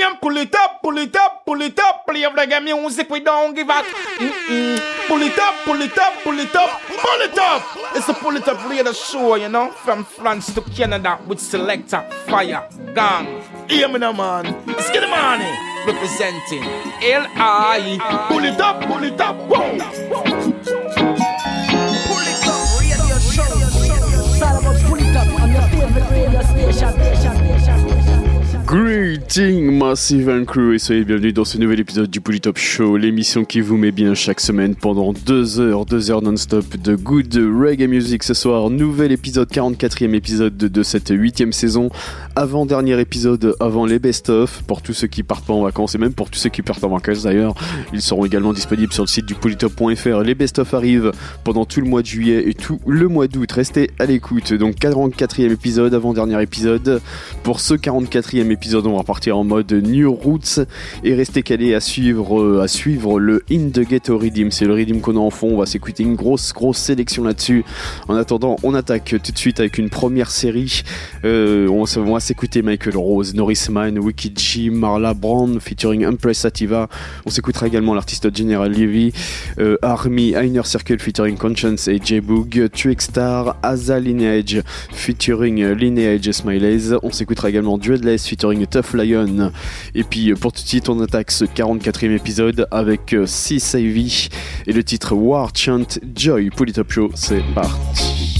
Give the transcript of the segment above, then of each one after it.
name, pull it up, pull it up, pull it up. Play reggae music, we don't give up. Pull it up, pull it up, pull it up, pull it up. It's a pull it up radio show, you know, from France to Canada with selector, fire, gang. Hear me now, man. The money. Representing L.I. Pull it up, pull it up, whoa. Greeting Massive and Crew et soyez bienvenus dans ce nouvel épisode du Polytop Show, l'émission qui vous met bien chaque semaine pendant deux heures, deux heures non-stop de good reggae music ce soir. Nouvel épisode, 44e épisode de cette huitième saison, avant-dernier épisode avant les best-of pour tous ceux qui partent pas en vacances et même pour tous ceux qui partent en vacances d'ailleurs. Ils seront également disponibles sur le site du polytop.fr. Les best-of arrivent pendant tout le mois de juillet et tout le mois d'août. Restez à l'écoute. Donc 44e épisode, avant-dernier épisode. Pour ce 44e épisode, on partir en mode New Roots et rester calé à suivre, euh, à suivre le In the Ghetto Redeem. C'est le Redeem qu'on a en fond. On va s'écouter une grosse, grosse sélection là-dessus. En attendant, on attaque tout de suite avec une première série. Euh, on, va s'écouter Michael Rose, Norris Mine, Wicked G, Marla Brown featuring Empress Sativa. On s'écoutera également l'artiste General Levy, euh, Army, Inner Circle featuring Conscience et J-Boog, Star, Aza Lineage featuring Lineage Smileys. On s'écoutera également Dreadless featuring Tough Lion. Et puis pour tout de suite, on attaque ce 44e épisode avec euh, C-Savvy et le titre War Chant Joy. Pour Top Show, c'est parti.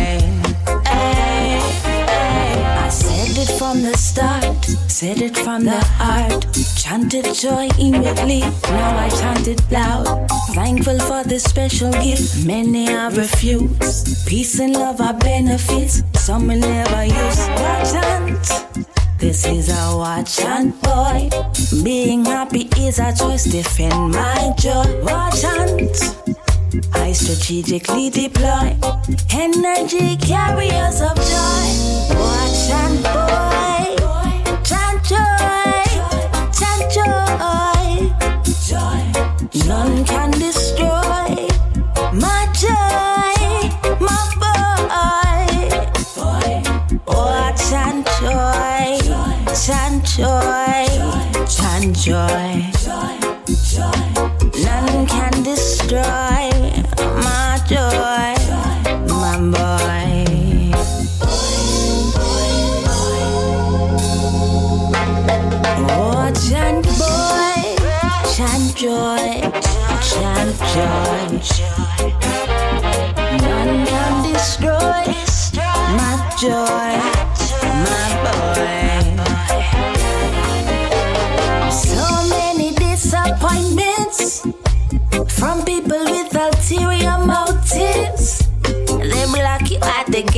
immediately. Now I chant it loud. Thankful for this special gift. Many I refuse. Peace and love are benefits. Some will never use. Watch chant. This is a watch chant boy. Being happy is a choice. Defend my joy. Watch chant. I strategically deploy energy carriers of joy. Watch and boy, None can destroy my joy, my boy. boy. Oh, chant joy, chant joy, chant joy. None can destroy joy. None my joy, my boy. So many disappointments from people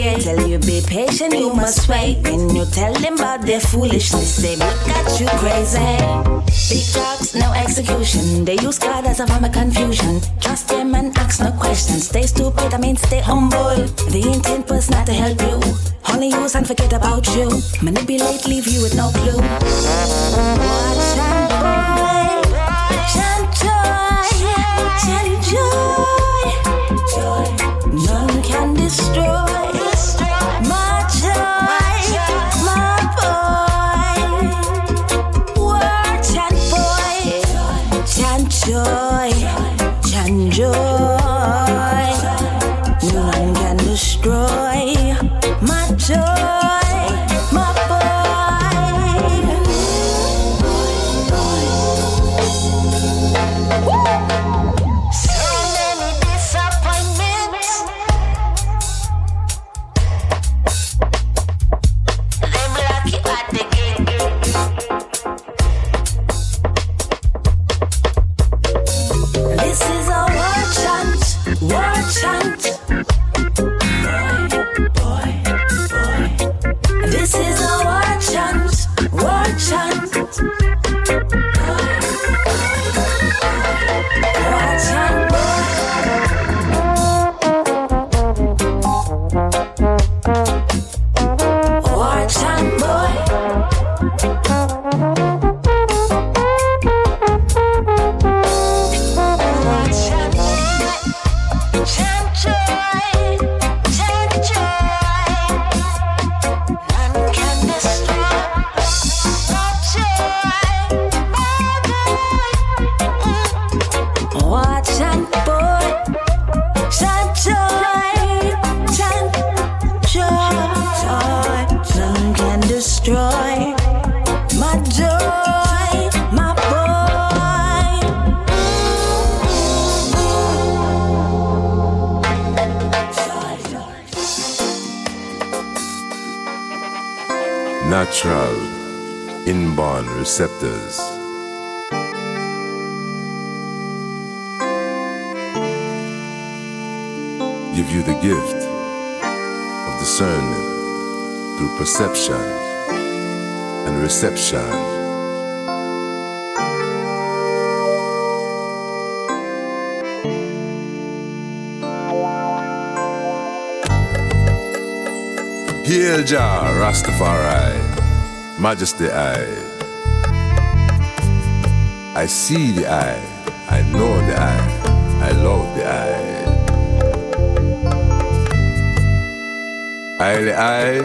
Tell you be patient, you must wait. When you tell them about their foolishness, they look at you crazy. Big talks, no execution. They use God as a form of confusion. Trust them and ask no questions. Stay stupid, I mean stay humble. The intent was not to help you. Only use and forget about you. Manipulate, leave you with no clue. Watch and boy, chant joy, chant joy, joy. None can destroy Rastafari, Majesty I. I see the eye, I know the eye, I love the eye. I the eye,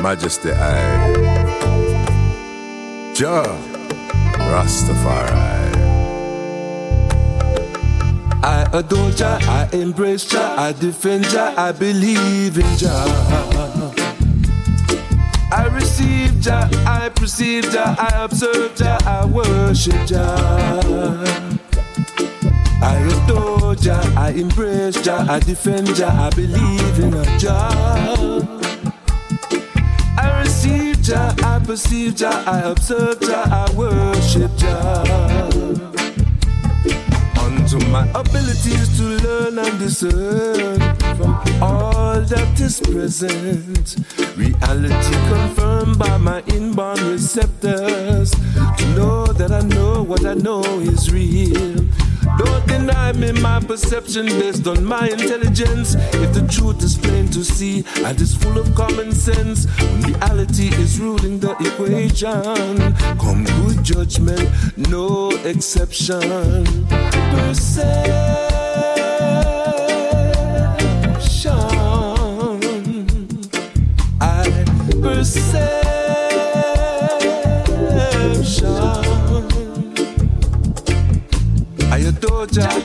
Majesty I. Jah Rastafari. Adore Jah, I embrace Jah, I defend Jah, I believe in Jah. I receive Jah, I perceive Jah, I observe Jah, I worship Jah. I adore Jah, I embrace Jah, I defend Jah, I believe in Jah. I receive Jah, I perceive Jah, I observe Jah, I worship Jah. Unto my ability is to learn and discern from all that is present. Reality confirmed by my inborn receptors. To know that I know what I know is real. Don't deny me my perception based on my intelligence. If the truth is plain to see and is full of common sense, when reality is ruling the equation, come good judgment, no exception. Perception.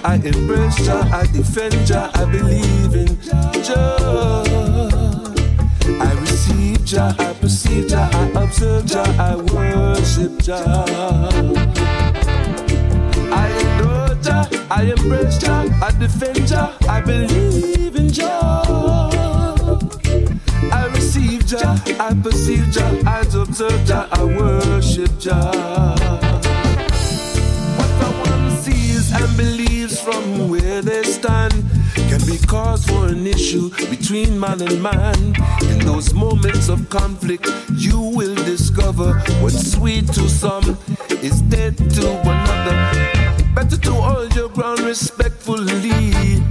I embrace Jah, I defend Jah, I believe in Jah. I receive Jah, I perceive Jah, I observe Jah, I worship Jah. I adore Jah, I embrace Jah, I defend Jah, I believe in Jah. I receive Jah, I perceive Jah, I observe Jah, I worship Jah. And believes from where they stand can be cause for an issue between man and man. In those moments of conflict, you will discover what's sweet to some is dead to another. Better to hold your ground respectfully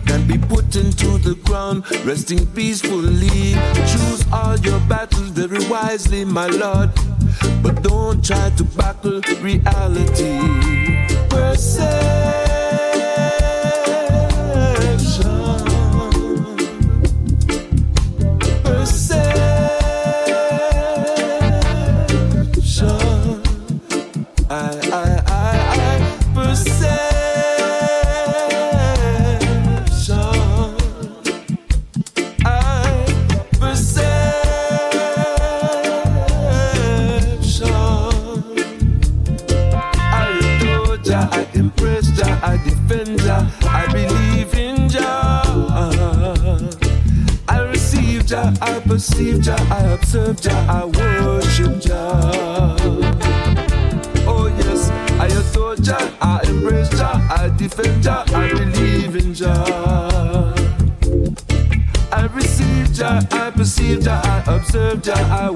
than be put into the ground resting peacefully. Choose all your battles very wisely, my lord, but don't try to battle reality. Perception. Jah, I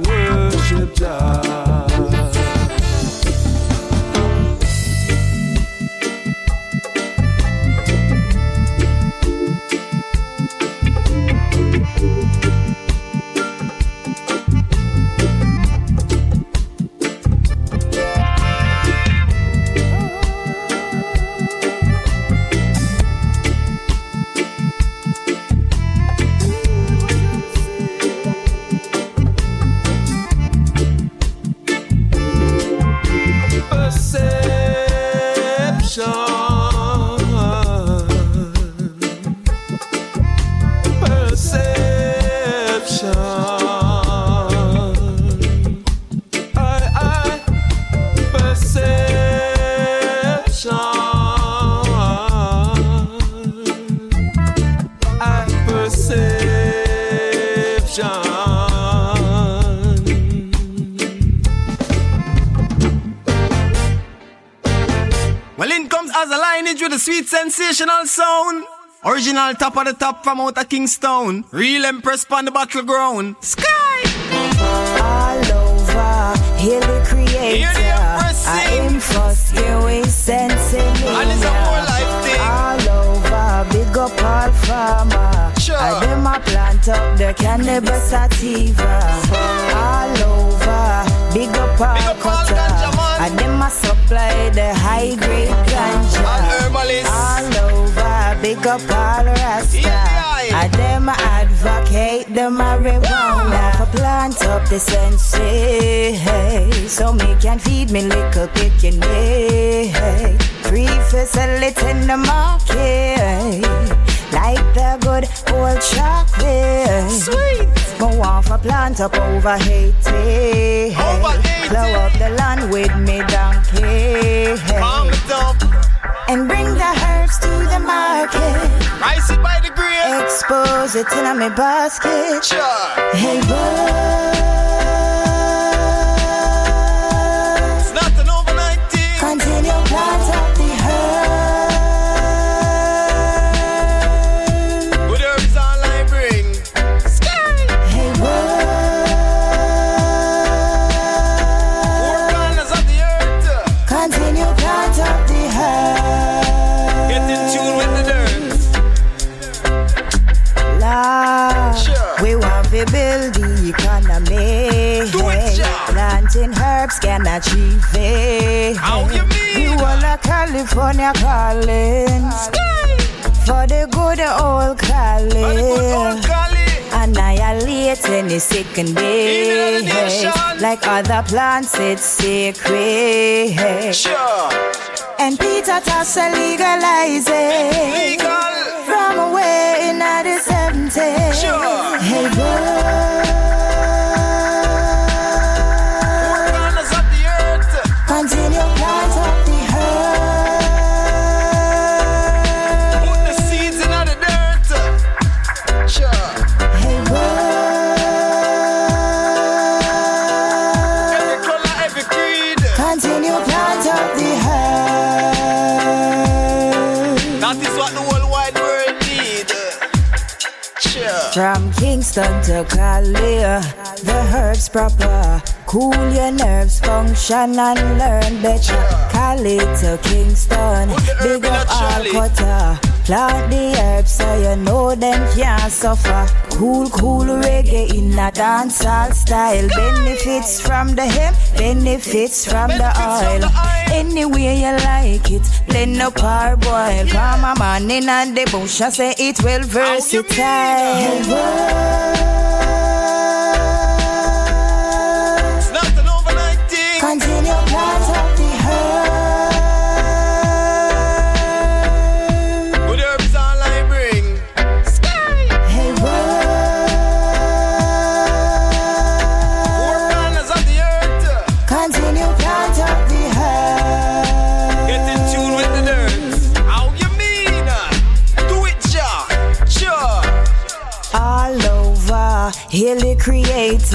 lineage with a sweet sensational sound. Original top of the top from out of Kingston. Real empress on the battleground. Sky! All over, hear the creator. I am first, you we sensing. And it's a whole life thing. All over, big up all farmer. Sure. I dem a plant up the cannabis sativa. All over, big up all Big up all cutter. ganja man. I dem a supply the high grade ganja. All herbalists. All over, big up all rasta. Yeah. I dem a advocate the marijuana. For plant up the sensei, so me can feed me little picking Free for sell it in the market, like the good old chocolate. Sweet. But want a plant up over Haiti. Over Haiti. Plow up the land with me donkey. Palm it up. And bring the herbs to the market. Rice it by the grave. Expose it in a me basket. Sure. Hey, bird. It's not an overnight thing. Continue plant Planting herbs can achieve it. How you mean? We want a California calling for the good old Cali. Annihilate any second day. Healing the nation. Like other plants, it's sacred. Sure. And Peter Tassa legalize it. Legal. From away in the 70s. Sure. Hey, bird. From Kingston to Cali, the herbs proper. Cool your nerves, function and learn better. Cali to Kingston, Put the herb big up trolley. Alcota. Plant the herbs so you know them can't suffer. Cool, cool reggae in a dancehall style. Benefits from the hemp, benefits from the oil. Any way you like it, blend up or boil. Come a man in and the bush, I say it well versatile.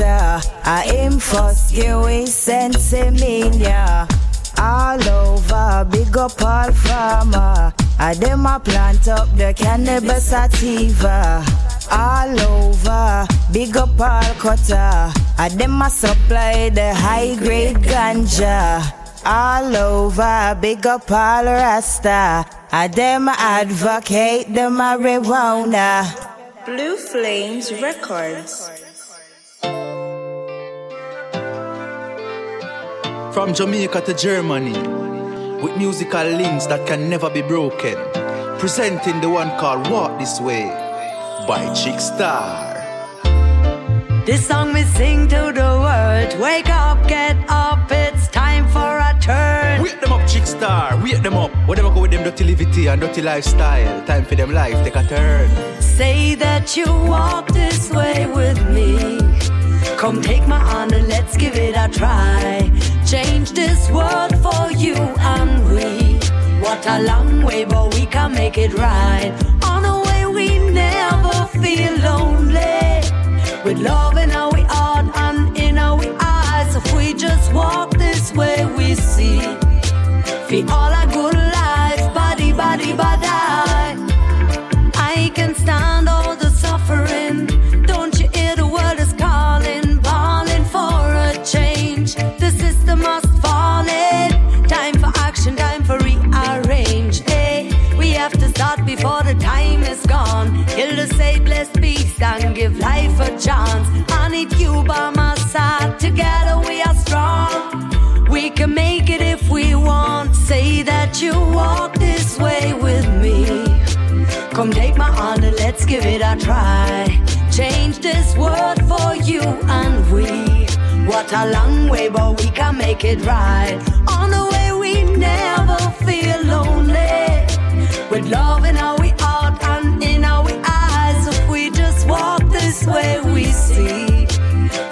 I am first, you we sensimania. All over, big up all farmer. I dem a plant up the cannabis sativa. All over, big up all cutter. I dem a supply the high grade ganja. All over, big up all rasta. I dem advocate the marijuana. Blue Flames Records. From Jamaica to Germany, with musical links that can never be broken. Presenting the one called Walk This Way by Chick Star. This song we sing to the world. Wake up, get up, it's time for a turn. Wake them up, Chick Star. Wake them up. Whatever go with them dirty livity and dirty lifestyle. Time for them life, take a turn. Say that you walk this way with me. Come take my hand and let's give it a try. Change this world for you and we. What a long way, but we can make it right. On a way we never feel lonely. With love in our heart and in our eyes. If we just walk this way, we see. Feel all our good life, body by give life a chance. I need you by my side. Together we are strong. We can make it if we want. Say that you walk this way with me. Come take my hand and let's give it a try. Change this world for you and we. What a long way, but we can make it right. On the way, we never feel lonely. With love in our way, we see.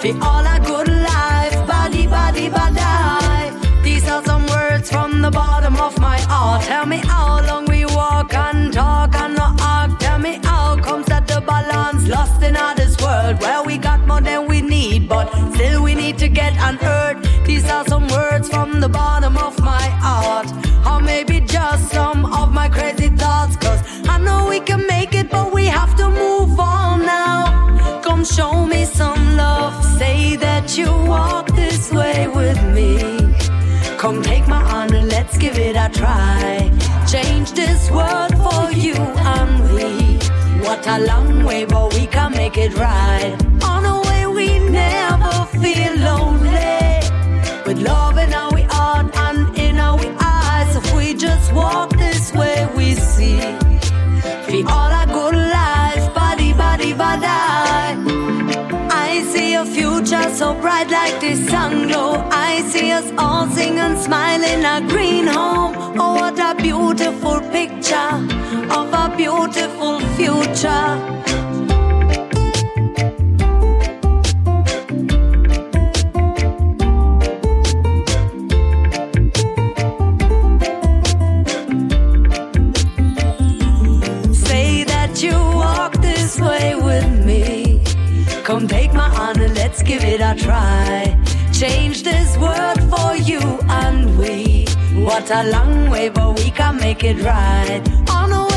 For all our good life, body, body, body. These are some words from the bottom of my heart. Tell me how long we walk and talk and not arc. Tell me how comes that the balance lost in all this world where we got more than we need, but still we need to get unheard. These are some words from the bottom of my heart, or maybe just some of my crazy thoughts. Cause I know we can make it, but we have to move. Come show me some love. Say that you walk this way with me. Come take my hand and let's give it a try. Change this world for you and we. What a long way, but we can make it right. On a way we never feel lonely. With love in our heart and in our eyes, if we just walk this way, we see. For all so bright like the sun glow. I see us all singing, smiling, a green home. Oh, what a beautiful picture of a beautiful future. Come take my hand and let's give it a try. Change this world for you and we. What a long way, but we can make it right. On a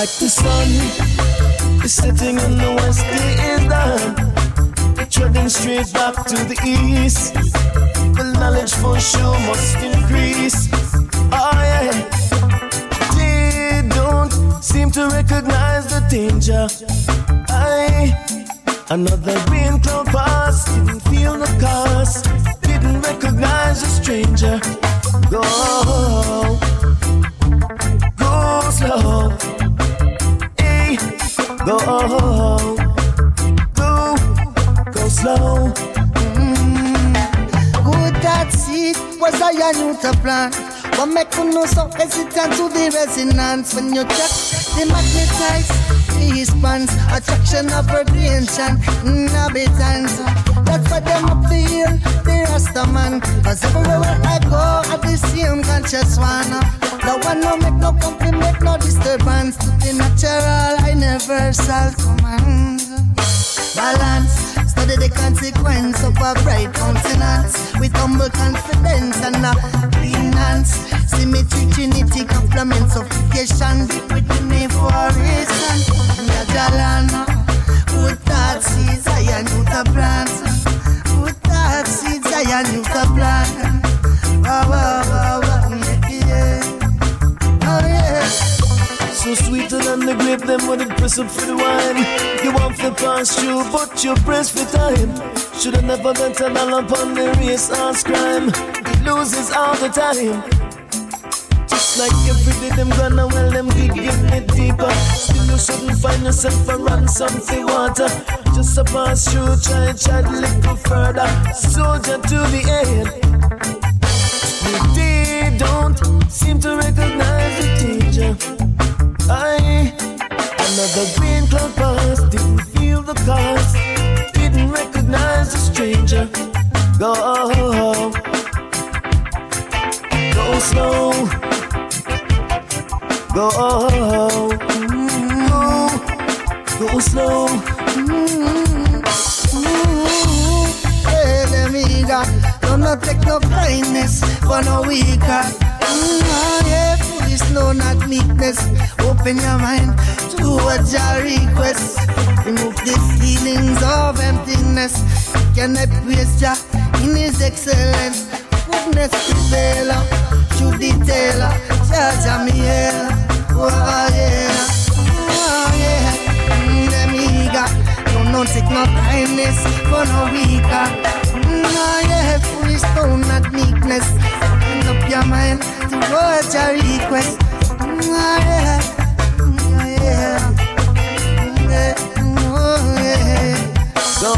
like the sun is setting in the west, it is done. Treading straight back to the east. The knowledge for sure must increase. Oh yeah, they don't seem to recognize the danger. I, another rain cloud passed, didn't feel the cost didn't recognize a stranger. Go, go slow. Go, go, go slow. Good that seed was a Yanuta plan. But make you know so hesitant to the resonance when you check the magnetize response, attraction of radiation, inhabitants. That's what them up the hill, the Rasta man. Cause everywhere I go, I the same conscious one. No one no make no company, make no disturbance to the natural, universal command. Balance. Study the consequence of a bright countenance with humble confidence and a clean hands. Symmetry, trinity, complement, suffocation, with the name for reason. Najalana, the plant. The plant. Oh, yeah. So sweeter than the grape, them it press up for the wine. You want but you press for time. Shoulda never bet a dollar upon the race crime. Loses all the time. Like every day them gonna well them digging it deeper. Still you shouldn't find yourself a ransom for water. Just a pass through, try and try a little further. Soldier to the end. They don't seem to recognize the danger. I another green cloud passed, didn't feel the cost, didn't recognize the stranger. Go, go slow, go, go, go slow. Hey, them. So not take no kindness for no weaker. Mm, oh yeah, foolish, no not meekness. Open your mind to what your request. Remove the feelings of emptiness. Can I praise Jah in His excellence? Goodness prevail, should detail, Jah me here. Oh yeah, oh yeah, mm, them eager. Don't no take no kindness for no weaker. Mm, oh yeah, foolish, no not meekness. Up your mind to what your request. Mm, oh yeah, mm, oh yeah. Mm, yeah, oh yeah. Go,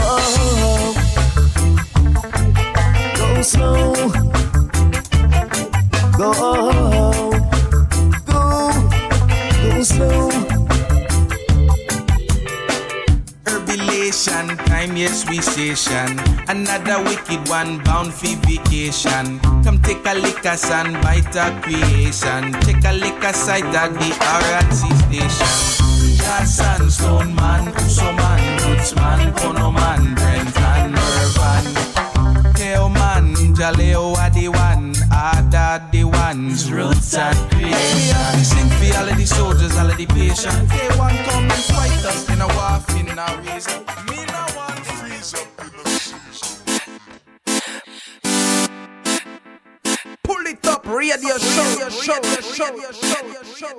go slow, go, go, go slow. Herbilation, time yes we station. Another wicked one bound for vacation. Come take a lick of sun, bite a creation. Take a lick of sight at the RNC station. Johnson, Stone Man, Uso Man, Roots Man, Kono Man, Brent and Mervan. Teo Man, Jaleo are the the ones, Roots and Creation. Sing for all of the soldiers, all of the patients. They want come and fight us in a war, in a reason. Me no want freeze up in a season. Pull it up, radio show, show, show, show, show.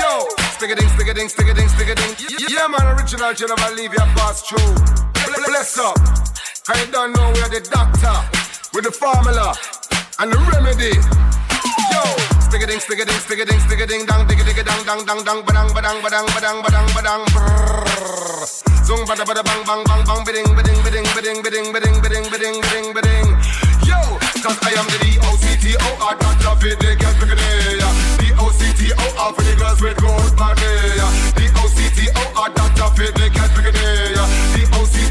Yo, spiggading, spiggading, spiggading, spiggading. Yeah, man, original gentleman, leave your boss true. Bless up. I don't know where the doctor with the formula and the remedy. Yo, spiggading, spiggading, spiggading, spiggading, dang, digga, digga, dang, dang, dang, dang, badang, badang, badang, badang, badang, badang, brrrr. Zung, bada, bada, bang, bang, bang, bang, bidding, bidding, bidding, bidding, bidding, bidding, bidding, bidding, bidding, bidding. Yo, cause I am the D-O-C-T-O-R, Dr. Fit, they get spiggading. D-O-C-T-O-R for the girls with gold body. D-O-C-T-O-R, Dr. Fit, they get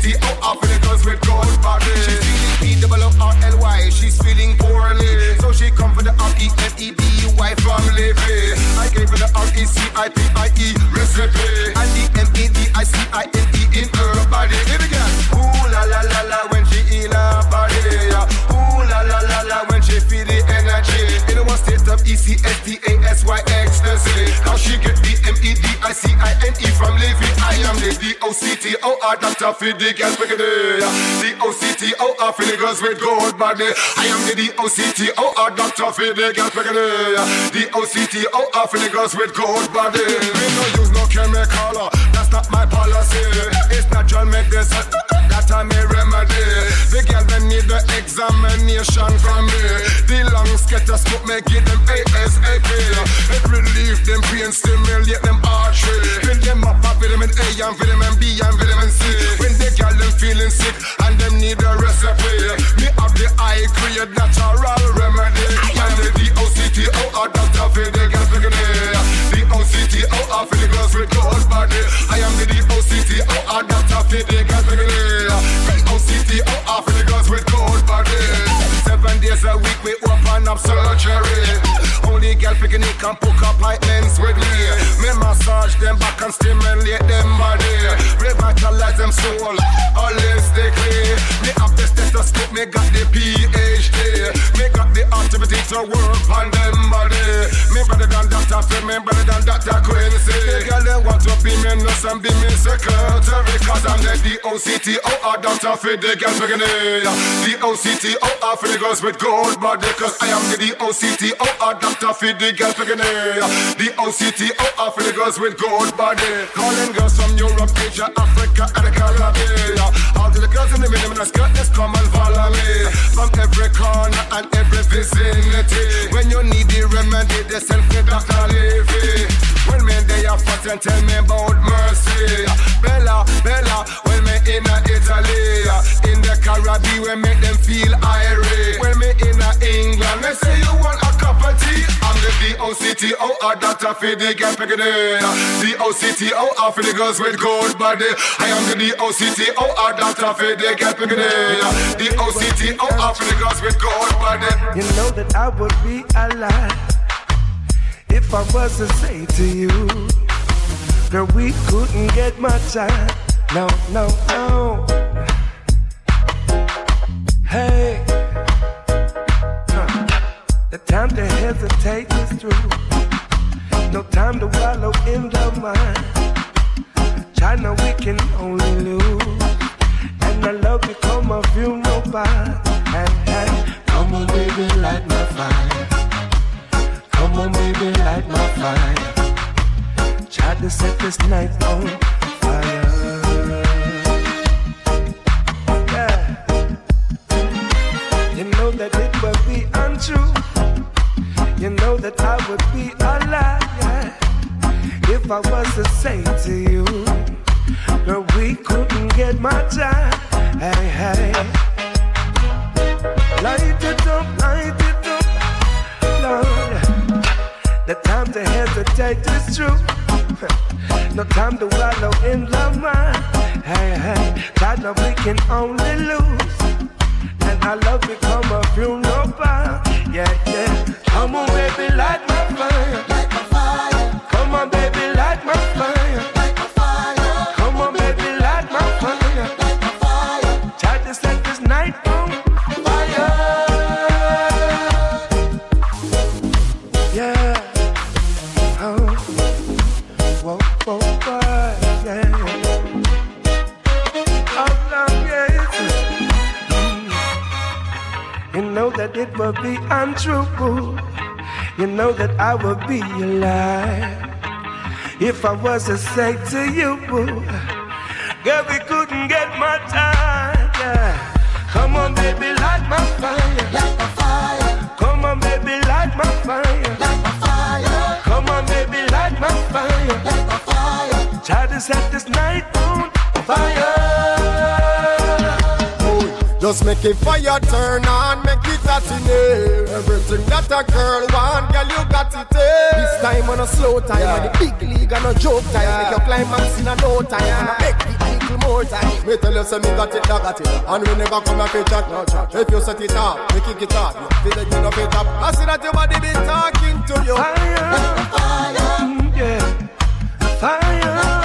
she out of the girls with gold body. She's feeling P double O R L Y. She's feeling poorly, so she come for the R E F E B U Y from Levy. I gave her the R E C I P I E recipe and the M E D I C I N E in her body. Here we go. Ooh la la la la when she in her body. Ooh la la la la when she feel the energy. In one state of E C S D A S Y ecstasy. How she get the M E D. C I N E from Levy. I am the D O C T O R doctor for the girls with the D O C T O R for the girls with gold body. I am the D O C T O R doctor for the girls with D O C T O R for the girls with gold body. We no use no chemical. Uh, that's not my policy. It's natural medicine. That may remedy. The girl they need the examination from me. The get a scope, make give them ASAP. It relieve them pain, stimulate them artery. Fill them up with vitamin A and vitamin B and vitamin C. When the girl them feeling sick and them need a recipe. Me have the high grade natural remedy. And the D-O-C-T-O-R Dr. for the girls with the D-O-C-T-O-R for the girls with gold body. I am the D-O-C-T-O-R Dr. for the girls with the D-O-C-T-O-R for the girls with gold body. Seven days a week we open up surgery. Only girl picking it can book appointments with me. Me massage them back and stimulate them body. Revitalize them soul holistically. Me have the stethoscope, me got the PhD. The activity to work on them body. Me better than Dr. Phil, me better than Dr. Quincy. The girl they want to be me nurse and be me secretary. Cause I'm the D-O-C-T-O-R Dr. Phil, the girl beginning. D-O-C-T-O-R for the girls with gold body. Cause I am the D-O-C-T-O-R Dr. Phil, the girl beginning. D-O-C-T-O-R for the girls with gold body. Calling girls from Europe, Asia, Africa, and the Caribbean. All the girls in the middle, and skirt, let's come and follow me. From every corner and every vicinity. When you need the remedy, they send for Dr. Levy. When me they are fat and tell me about mercy. Bella, Bella, when me in Italy. In the Caribbean, we make them feel irate. When me in England, they say you want a cup of tea. I'm the D-O-C-T-O-R Dr. Fiddy Girl Picadilly. D-O-C-T-O-R for the girls with gold body. I am the D-O-C-T-O-R Dr. Fiddy Girl Picadilly. D-O-C-T-O-R for the girls with gold body. You know that I would be alive if I was to say to you, girl, we couldn't get much time. No, no, no. Time to hesitate is through. No time to wallow in the mind. China, we can only lose. And the love become a funeral bind. Hey, hey. Come on, baby, light my fire. Come on, baby, light my fire. Try to set this night on that I would be a liar if I was to say to you, girl, we couldn't get my time. Hey, hey. Light it up, light it up, Lord. The time to hesitate is true. No time to wallow in the mind. Hey, hey, God, now we can only lose. Our love become a funeral pyre. Yeah, yeah. Come on, baby. Light my fire. Would be untrue. You know that I would be a lie if I was to say to you, girl, we couldn't get my time. Yeah. Come on, baby, light my fire. Light my fire. Come on, baby, light my fire. Light my fire. Come on, baby, light my fire. Light my fire. Try to set this night on fire. Just make it fire turn on, make it hot in here. Everything that a girl want, girl, you got it here. This time on a slow time, yeah. and the big league on a joke time. Yeah. Make your climax in a no time, yeah. and I make the little more time. Me tell you, say me got it, I got it. And we never come and chat, no chat. If you set it up, we kick it up. You feel it, you know it up. I see that your body be talking to you. Fire, fire, yeah. Fire, fire,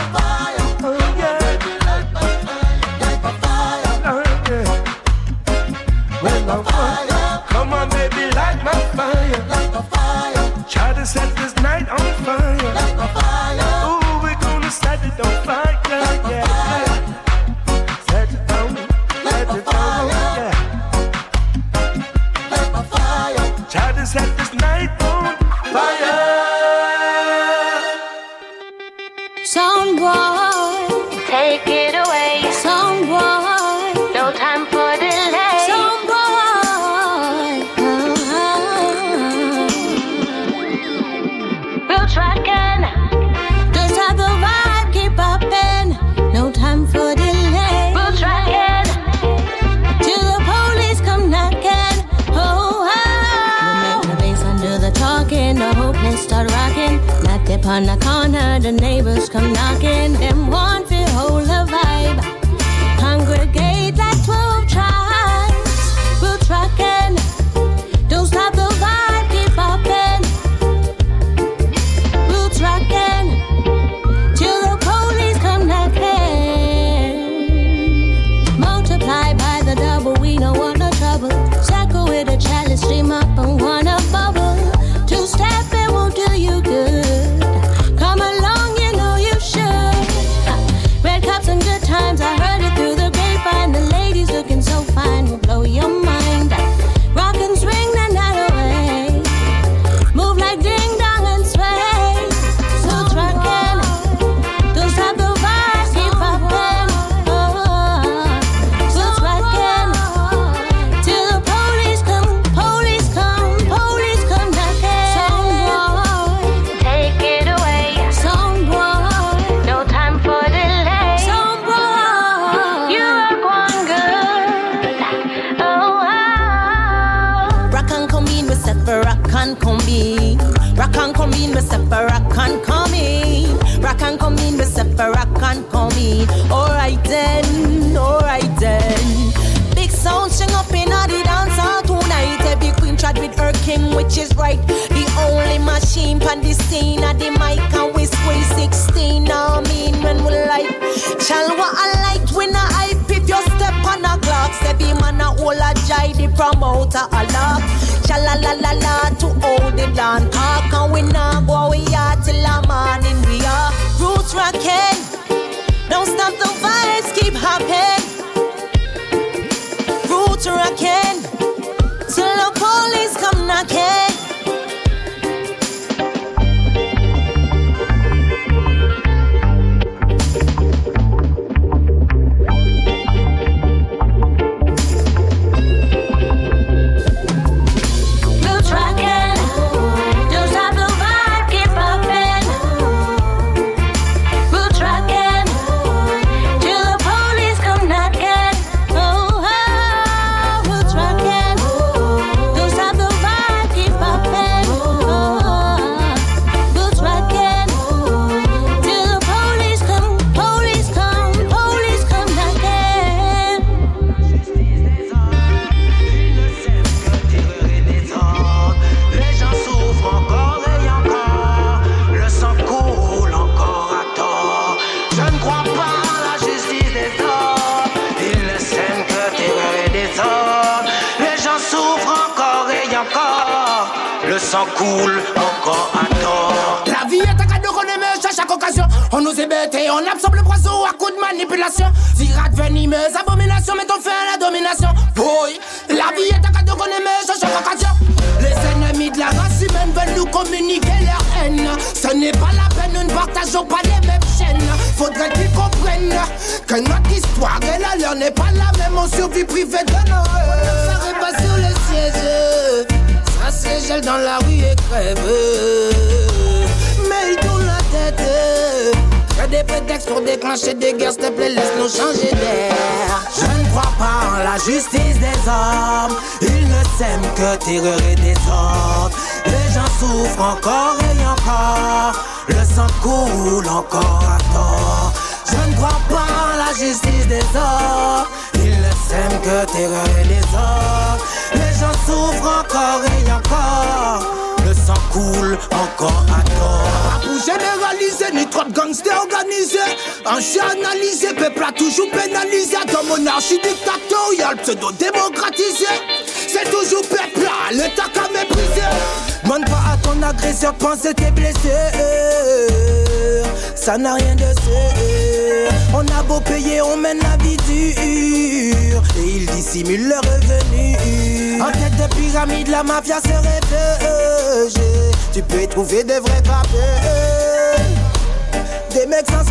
The neighbors come knocking. Them encore et encore. Le sang coule encore à tort. Pour généraliser, ni trop de gangsters organisés. Un chien analysé, peuple a toujours pénalisé. Dans monarchie dictatoriale, pseudo-démocratisée. C'est toujours peuple l'état qu'a méprisé. Demande pas à ton agresseur, pense que t'es blessé. Ça n'a rien de sûr. On a beau payer, on mène la vie dure. Et ils dissimulent leurs revenus. En tête de pyramide, la mafia se réfugie. Tu peux trouver des vrais papiers. Des mecs sans.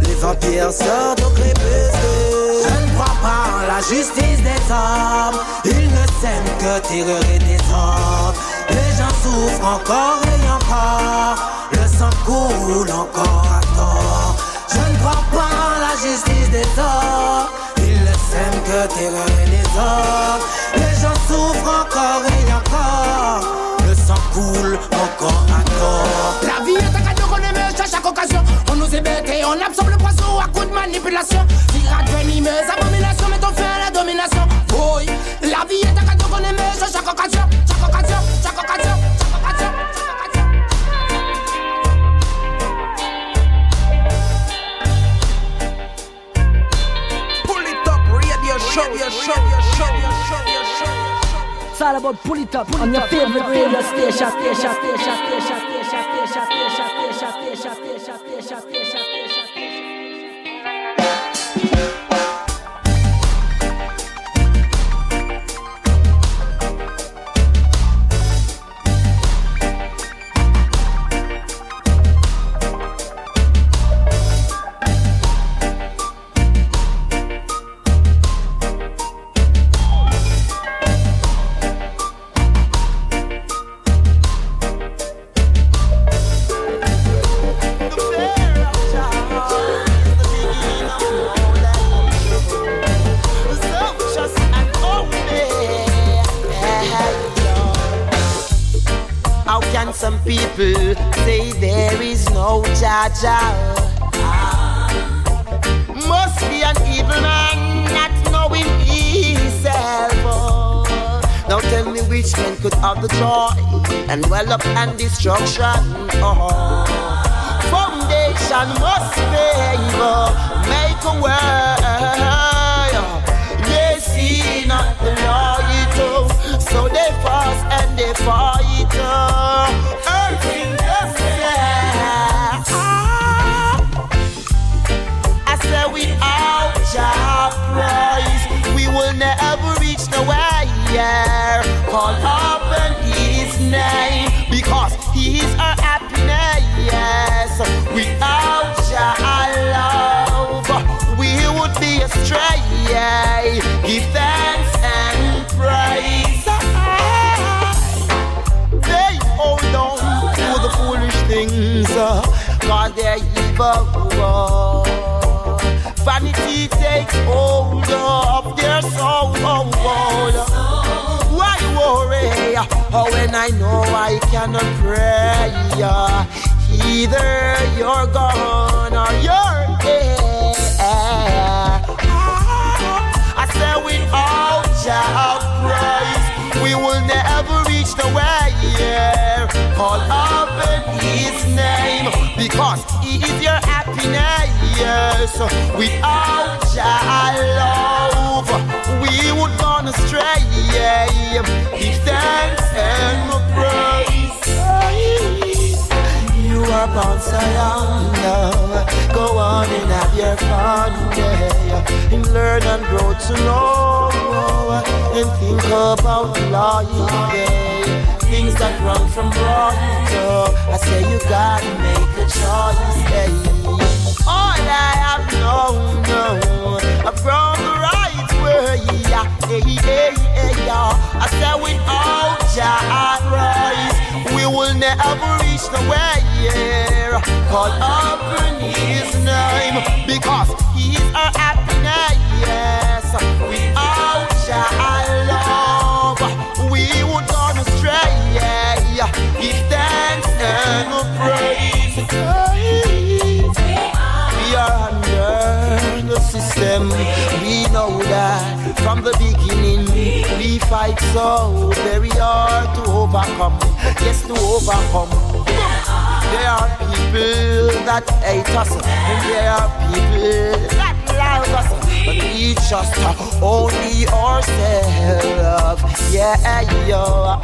Les vampires sortent au crépuscule. Je ne crois pas en la justice des hommes. Ils ne s'aiment que terreur et désordre. Les gens souffrent encore et encore. Sang coule encore à tort. Je ne crois pas en la justice des hommes. Ils ne s'aiment que terreur et désordre. Les gens souffrent encore et encore. Le sang coule encore à tort. La vie est un cadeau qu'on aime à chaque occasion. On nous ébête et on absorbe le poison à coup de manipulation. Pirate venimeuse, abomination, mettons fin à la domination. Boy, la vie est un cadeau qu'on aime à. Chaque occasion, chaque occasion, chaque occasion. Show, your show, your show, your show, your show. It's all about pull it up on your favorite radio station. Station, station, station, station, station, station, Jaja. Must be an evil man, not knowing himself. Now tell me which man could have the joy and well up and destruction. Oh. Foundation must favor, make a way. They see not the light, so they fast and they fight. Nowhere. Call upon His name because He's our happiness. Without your love, we would be astray. Give thanks and praise. They hold on to the foolish things, cause they're evil. Vanity takes hold of their soul. Why worry oh, when I know I cannot pray? Either you're gone or you're dead. I said without your praise, we will never reach the way. Call upon His name because He is your happiness. Without your love, we would gone astray. Give thanks and praise. You are born young now. Go on and have your fun, yeah. And learn and grow to know. And think about life, yeah. Things that run from wrong. So I say you gotta make a choice, yeah. I have known, no, I've grown the right way, yeah, yeah, yeah, yeah. I said without your rise, we will never reach the way, yeah. Call upon His name because He's our happiness, yes. Fight so very hard to overcome. Yes, to overcome. There are people that hate us, and there are people that love us. But we just only ourselves. Yeah, yo.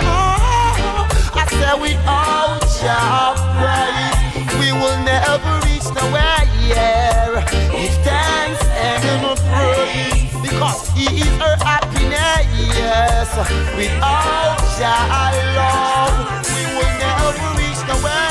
I said without your praise, we will never reach nowhere. Because He is our happiness. Yes. Without your love, we will never reach nowhere.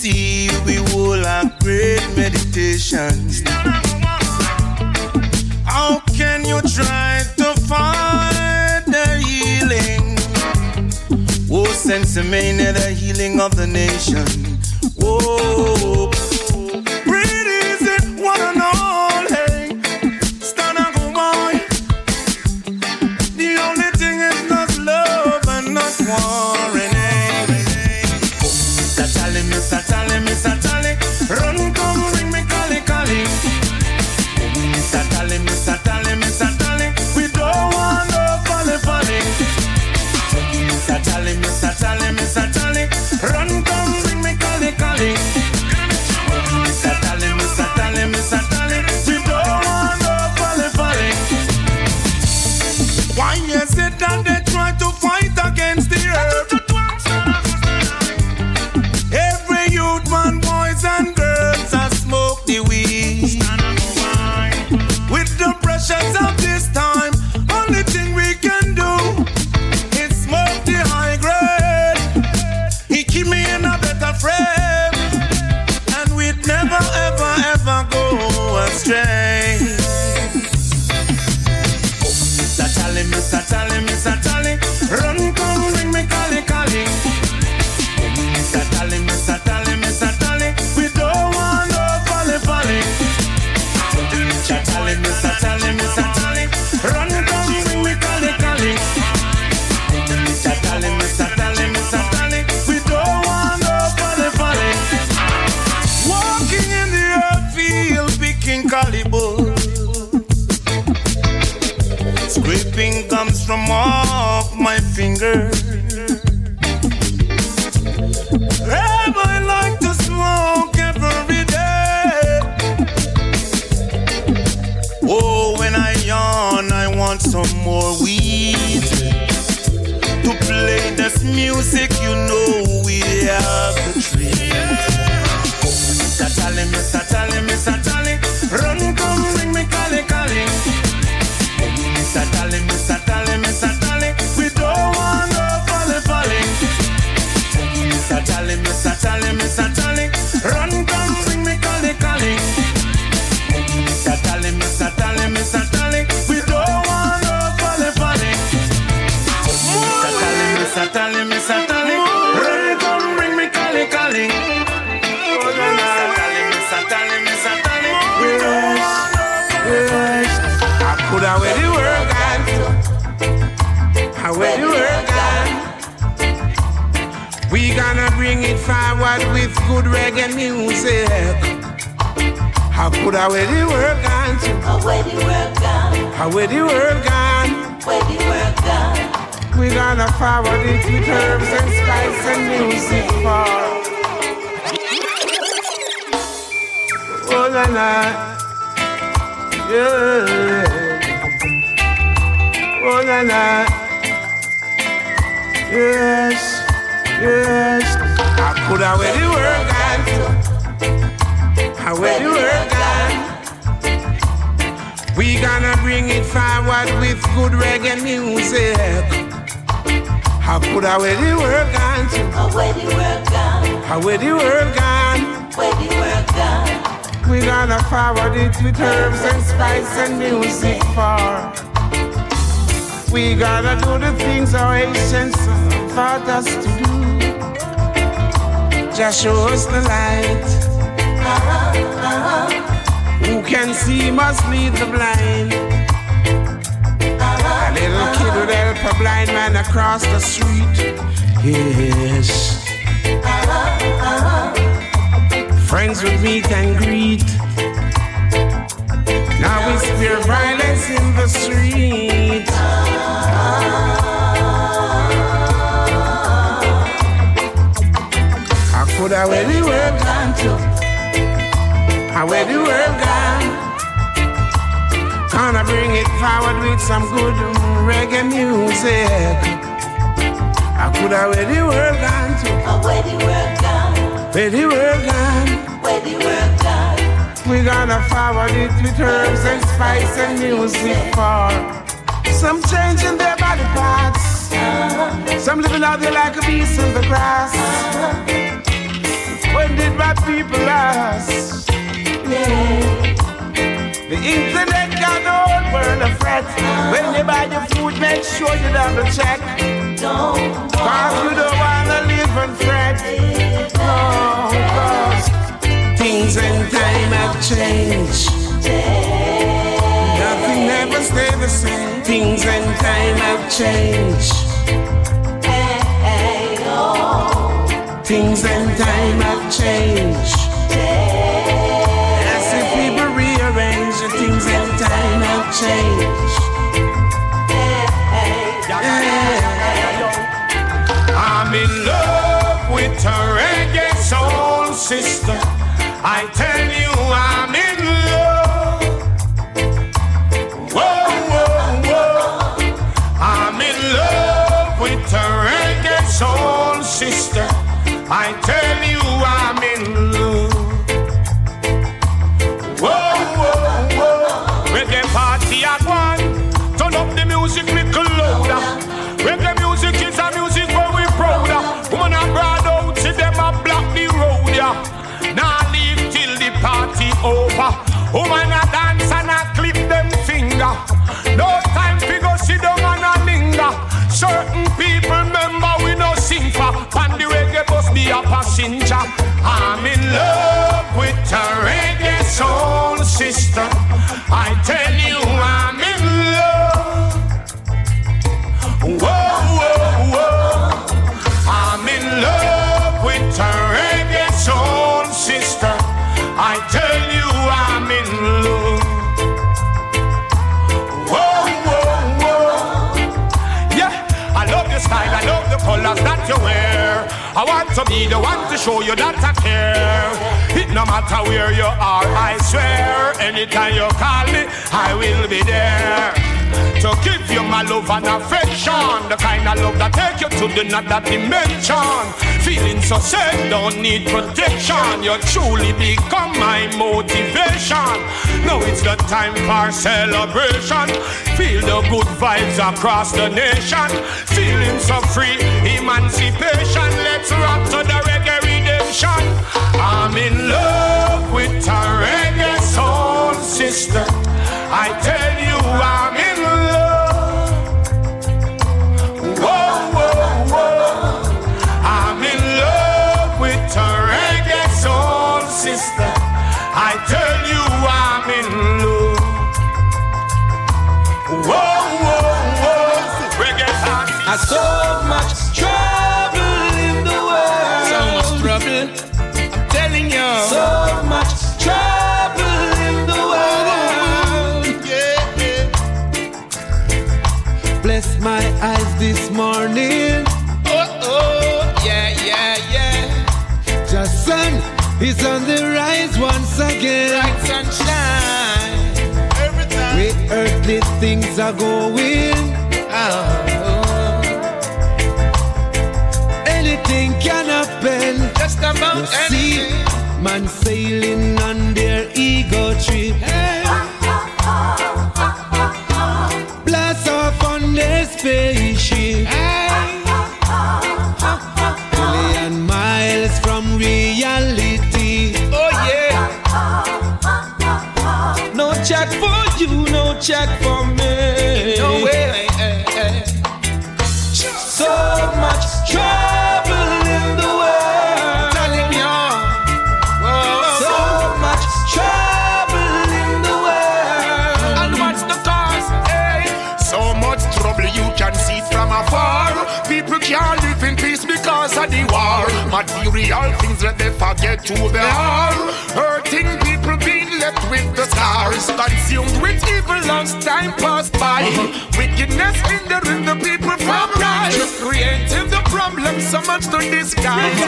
But you see, we will have great meditation. How can you try to find the healing? Oh, sensimania, the healing of the nation. Whoa. And where the world gone? Gonna bring it forward with some good reggae music. I could have where the world gone to. Oh, where the world gone? Where the world gone? Where the world gone? We gonna forward it with herbs and spice and music for some change in their body parts. Uh-huh. Some living out there like a beast in the grass. Uh-huh. When did my people last? The internet got the burn a fret. When you buy your food, make sure you double check. Don't Cause you don't wanna live and fret. No, cause things in time have changed. Nothing ever stays the same. Things in time have changed. Oh, Things and time have changed. change. I'm in love with a reggae soul sister. I tell you, I'm chopper. Woman a dance and a clip them finger. No time fi go sit down and a linger. Certain people member we no sing for. Pan the reggae bus be a passenger. I'm in love with a reggae soul sister. I tell you. You wear. I want to be the one to show you that I care. It no matter where you are, I swear. Anytime you call me, I will be there to give you my love and affection. The kind of love that take you to the another dimension. Feeling so sad, don't need protection. You truly become my motivation. Now it's the time for celebration. Feel the good vibes across the nation. Feeling so free, emancipation. Let's rock to the reggae redemption. I'm in love with a reggae soul sister. I tell you, I'm in is on the rise once again. Bright sunshine. Every time. Where earthly things are going. Oh. Anything can happen. Just about you see, man sailing on their ego trip. Blast chat for me. No way. So much trouble in the world. Telling you. So much trouble in the world. And what's the cause? Hey, so much trouble you can see from afar. People can't live in peace because of the war. Material things that they forget who they are. Hurting people being left with the scars. Consumed with evil as time passed by. Mm-hmm. Wickedness hindering the people from rise. Creating the problem so much to disguise.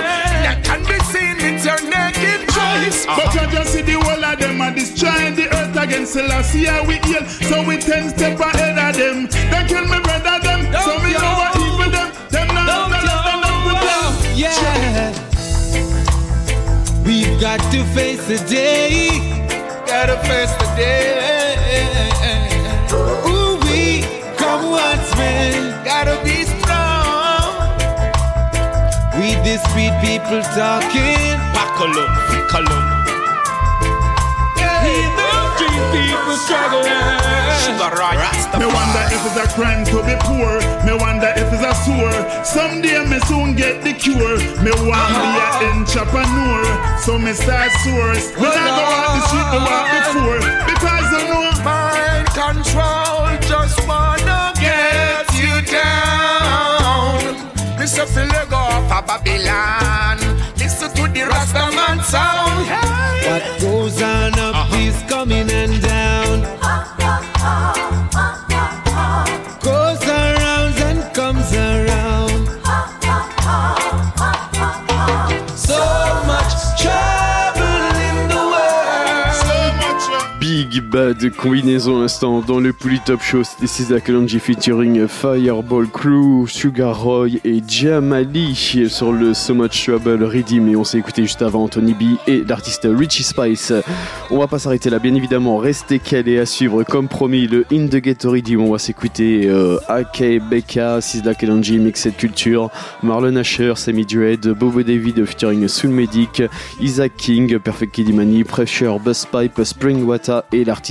That can be seen with your naked eyes. But you just see the whole of them are destroying the earth against Selassie we heal So we ten step ahead of them They kill me brother them So me know what evil them Them not love the the love the love Yeah. We've got to face the day. Gotta face the day. Ooh, we come. Gotta be strong. We street people talking. Buckle up, buckle up. We the street people struggling. Me wonder if it's a crime to be poor. Me wonder if it's a sore. Someday me soon get the cure. Me want be a entrepreneur. So me start source. Me not go out the street me walk before. Because I know Mind control, just wanna get you down. Me Mr. Philly go off of Babylon. Listen to the Rastaman sound. What goes on up uh-huh. is coming and down. Bad combinaison à l'instant dans le Top Show. C'était César featuring Fireball Crew, Sugar Roy et Jamali sur le So Much Trouble Redeem. Et on s'est écouté juste avant Tony B et l'artiste Richie Spice. On va pas s'arrêter là, bien évidemment. Restez calés à suivre comme promis le In the Ghetto Redeem. On va s'écouter euh, AK, Becca, César Mixed Culture, Marlon Asher, Sammy Dread, Bobo David featuring Soul Medic, Isaac King, Perfect Kid Money, Pressure, Buzz Pipe, Springwater et l'artiste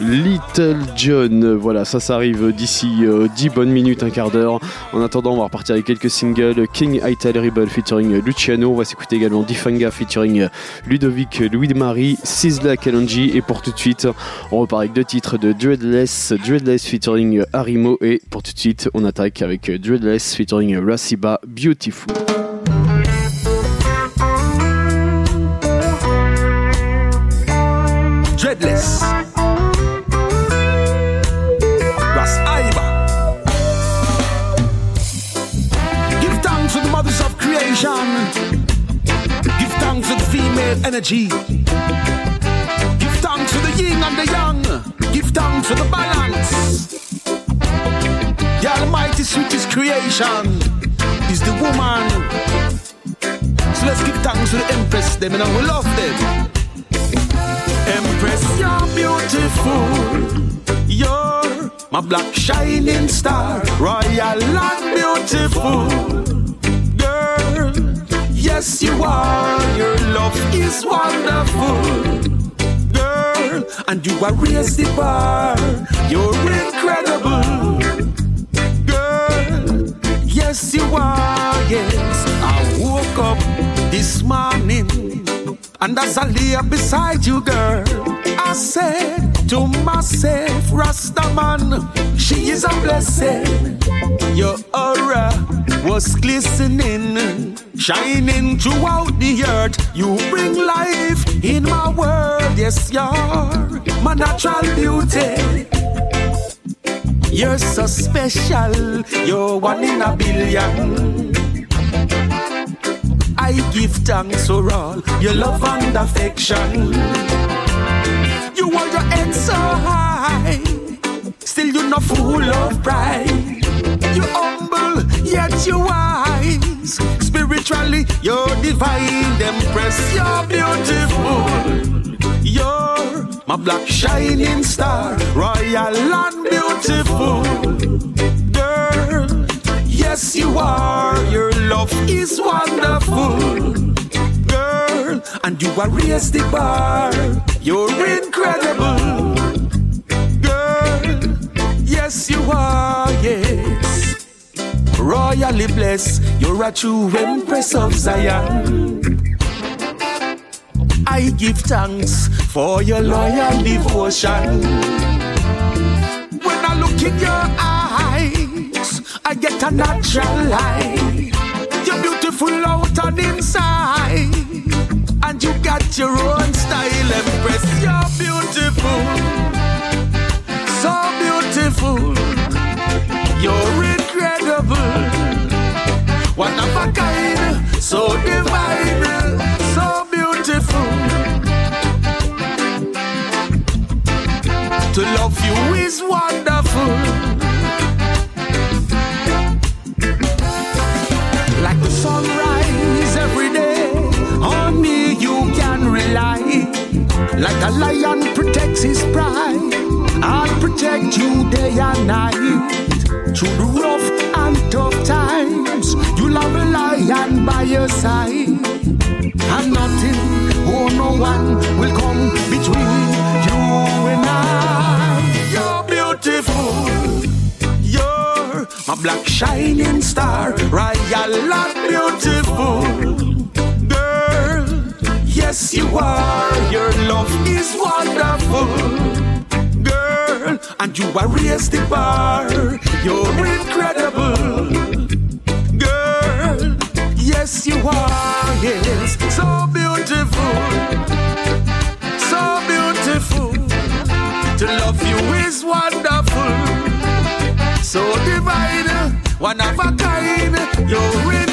Little John. Voilà, ça, ça arrive d'ici euh, 10 bonnes minutes, un quart d'heure. En attendant, on va repartir avec quelques singles. King Ital Rebel featuring Luciano. On va s'écouter également Difanga featuring Ludovic Louis de Marie, Sizzla Kalonji. Et pour tout de suite, on repart avec deux titres de Dreadless, Dreadless featuring Arimo. Et pour tout de suite, on attaque avec Dreadless featuring Rasiba Beautiful. Dreadless. Ras of creation. Give thanks to the female energy. Give thanks to the yin and the yang. Give thanks to the balance. The Almighty sweetest creation is the woman. So let's give thanks to the Empress, them and we love them. Beautiful. You're my black shining star, royal and beautiful. Girl, yes you are. Your love is wonderful. Girl, and you are raised the bar. You're incredible. Girl, yes you are. Yes, I woke up this morning. And as I lay beside you, girl, I said to myself, Rastaman, she is a blessing. Your aura was glistening, shining throughout the earth. You bring life in my world, yes, you're my natural beauty. You're so special, you're one in a billion. I give thanks for all your love and affection. You hold your head so high, still you're not full of pride. You're humble, yet you wise. Spiritually, you're divine, empress. You're beautiful. You're my black shining star, royal and beautiful. Yes you are. Your love is wonderful. Girl, and you are raised the bar. You're incredible. Girl, yes you are, yes. Royally blessed, you're a true empress of Zion. I give thanks for your loyal devotion. When I look in your eyes, I get a natural light. You're beautiful out and inside, and you got your own style, Empress. You're beautiful, so beautiful. You're incredible, one of a kind, so divine, so beautiful. To love you is wonderful. Like a lion protects his pride, I'll protect you day and night. Through the rough and tough times, you'll have a lion by your side. And nothing, oh no one will come between you and I. You're beautiful. You're my black shining star, royal and beautiful. Yes you are. Your love is wonderful. Girl, and you are raised the bar. You're incredible. Girl, yes you are. Yes, so beautiful. So beautiful. To love you is wonderful. So divine, one of a kind, you're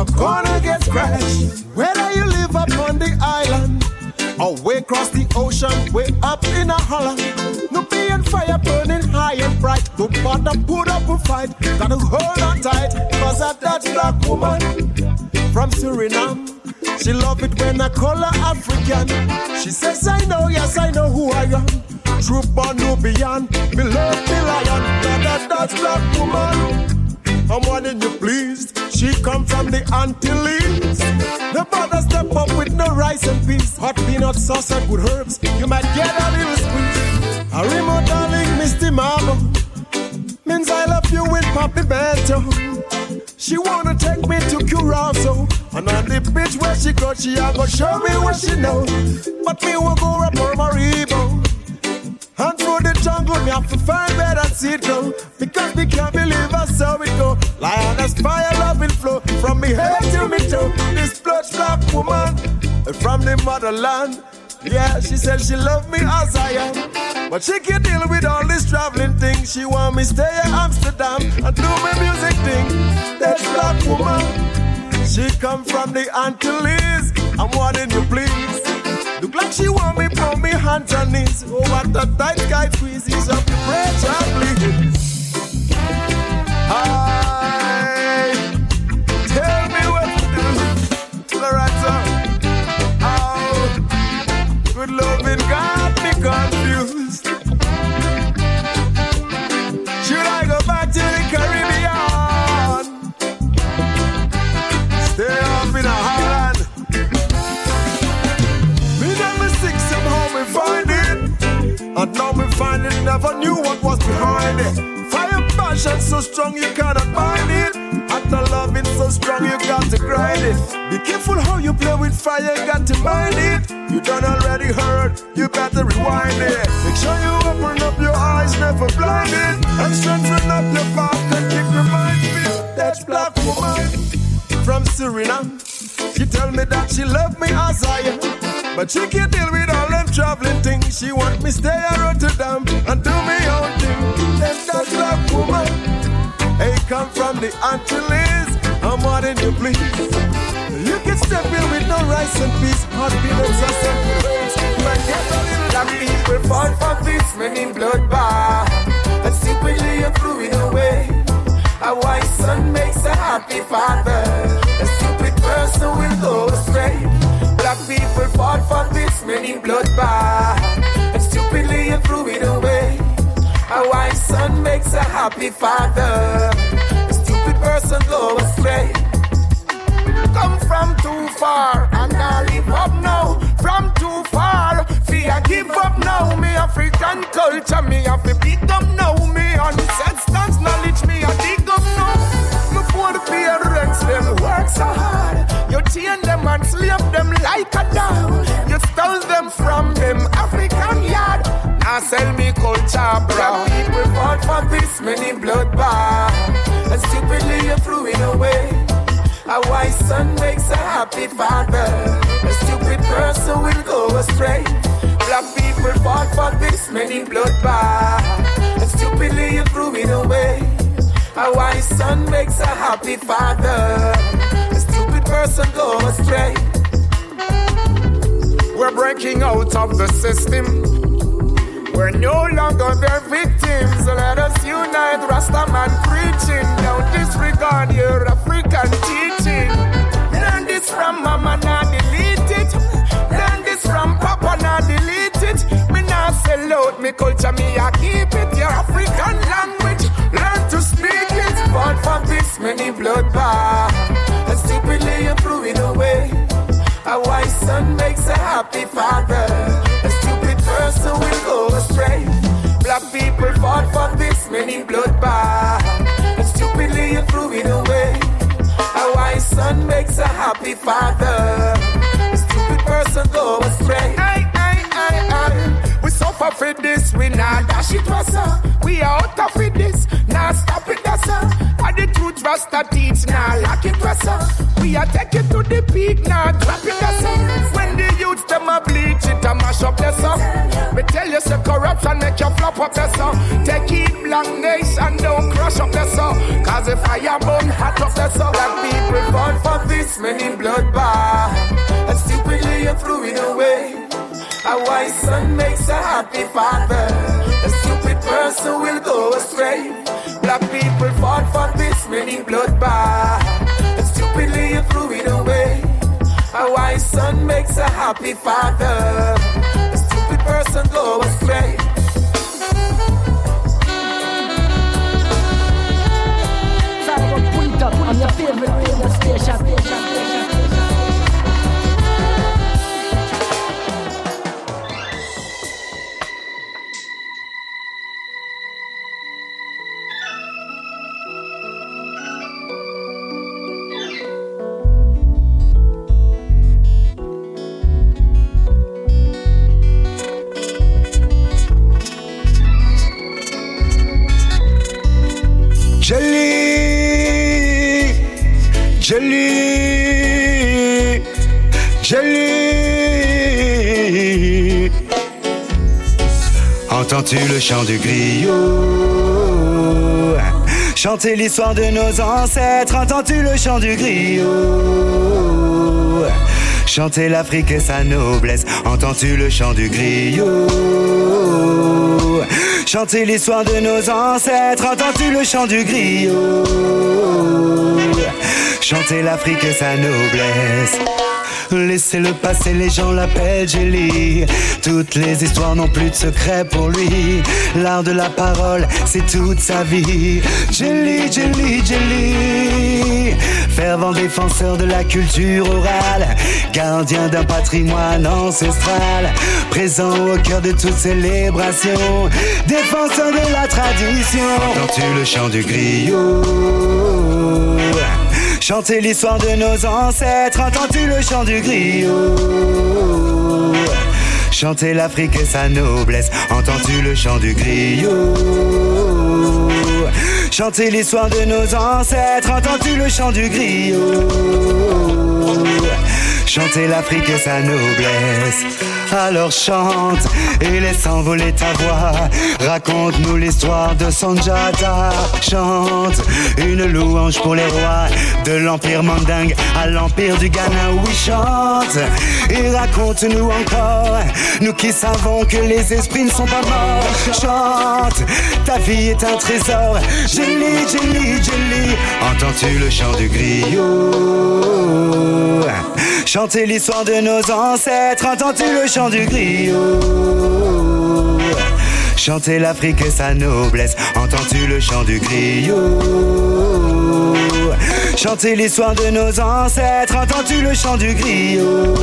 You're gonna get scratched. Whether you live up on the island or way across the ocean, way up in a holler. No being fire burning high and bright. Don't bother put up a fight. Gotta hold on tight, cause of that black woman from Suriname. She love it when I call her African. She says, I know, yes, I know who I am. True born Nubian, me love me lion. That, that, black woman. I'm wanting you pleased. She come from the Antilles. The brother step up with no rice and peas. Hot peanut sauce and good herbs. You might get a little squeeze. A remote darling, Misty Marble. Means I love you with Papi Bento. She wanna take me to Curacao. And on the beach where she go, she a go show me what she know. But me will go up Paramaribo. And through the jungle, me have to find bed and see it go. Because me can't believe This blood black woman eh, from the motherland. Yeah, she said she love me as I am. But she can't deal with all this traveling thing. She want me stay in Amsterdam and do my music thing. That black woman, she come from the Antilles. I'm warning you please. Look like she want me from me hands and knees. Oh, what a tight guy squeezes up the pressure, please. Hi, confused. Should I go back to the Caribbean? Stay up in Holland. Me me find it. Me find it, never knew what was behind it. Fire passion so strong you cannot find it. And love is so strong you got to grind it. Be careful how you play with fire, got to mind it. You done already heard, you better rewind it. Make sure you open up your eyes, never blind it. And strengthen up your path and keep reminding me. That's black woman from Suriname. She tell me that she love me as I am. But she can't deal with all them traveling things. She want me stay at Rotterdam and do me own thing. That's that black woman. Come from the Antilles. I'm wanting you, please. You can step in with no rice and peas, hot peanuts and some words. But get a little Black people fall for this many blood bath And secretly you threw it away. A wise son makes a happy father. A stupid person will go astray. Black people fall for this many blood bath And stupidly you threw it away. A wise son makes a happy father Go astray Come from too far and I live up now. From too far, fear give up now. Me African culture, me have to pick up now. Me ancestors knowledge, me a dig up now. Me poor parents, them work so hard. You chain them and slave them like a dog. You stole them from them African yard. Now sell me culture, bro. People fought for this many blood bath. And stupidly you threw it away. A wise son makes a happy father. A stupid person will go astray. Black people fought for this many blood baths. And stupidly you threw it away. A wise son makes a happy father. A stupid person go astray. We're breaking out of the system. We're no longer their victims. Let us unite, Rastaman preaching. Don't disregard your African teaching. Learn this from Mama, now delete it. Learn this from Papa, now delete it. Me now sell out me culture, me I keep it. Your African language, learn to speak it. Fought for this many blood baths. And stupidly you threw it away. A wise son makes a happy father. Many blood baths. Stupidly you threw it away. A wise son makes a happy father. A stupid person go astray. Aye, aye, aye, aye. We suffer for this, we not dash it was uh. We out of it this, now stop it that's uh. And the truth Rasta teach, now lock it was uh. We are take it to the peak, now drop it that's uh. When the youths them a bleach it, a mash up the song. Me tell you, say corrupt collapse and make you flop up there, so. Take it days and don't crush up there, so. Cause the fire burn hot up there, so. Black people fall for this many bloodbath. And stupidly you threw it away. A wise son makes a happy father. A stupid person will go astray. Black people fought for this many bloodbath. And stupidly you threw it away. A wise son makes a happy father. A stupid person go astray. On your favorite station. Jelly, jelly. Entends-tu le chant du griot? Chanter l'histoire de nos ancêtres, entends-tu le chant du griot? Chanter l'Afrique et sa noblesse, entends-tu le chant du griot? Chanter l'histoire de nos ancêtres, entends-tu le chant du griot? Chanter l'Afrique et sa noblesse. Laissez-le passer, les gens l'appellent Jelly. Toutes les histoires n'ont plus de secret pour lui. L'art de la parole, c'est toute sa vie. Jelly, Jelly, Jelly. Fervent défenseur de la culture orale. Gardien d'un patrimoine ancestral. Présent au cœur de toute célébration. Défenseur de la tradition. Entends-tu le chant du griot? Chanter l'histoire de nos ancêtres, entends-tu le chant du griot? Chanter l'Afrique et sa noblesse, entends-tu le chant du griot? Chanter l'histoire de nos ancêtres, entends-tu le chant du griot? Chanter l'Afrique et sa noblesse. Alors chante et laisse envoler ta voix. Raconte-nous l'histoire de Sanjata. Chante une louange pour les rois de l'empire mandingue à l'empire du Ghana. Oui, chante et raconte-nous encore. Nous qui savons que les esprits ne sont pas morts. Chante, ta vie est un trésor. Jelly, jelly, jelly. Entends-tu le chant du griot? Chanter l'histoire de nos ancêtres, entends-tu le chant du griot. Chanter l'Afrique et sa noblesse, entends-tu le chant du griot Chanter l'histoire de nos ancêtres, entends-tu le chant du griot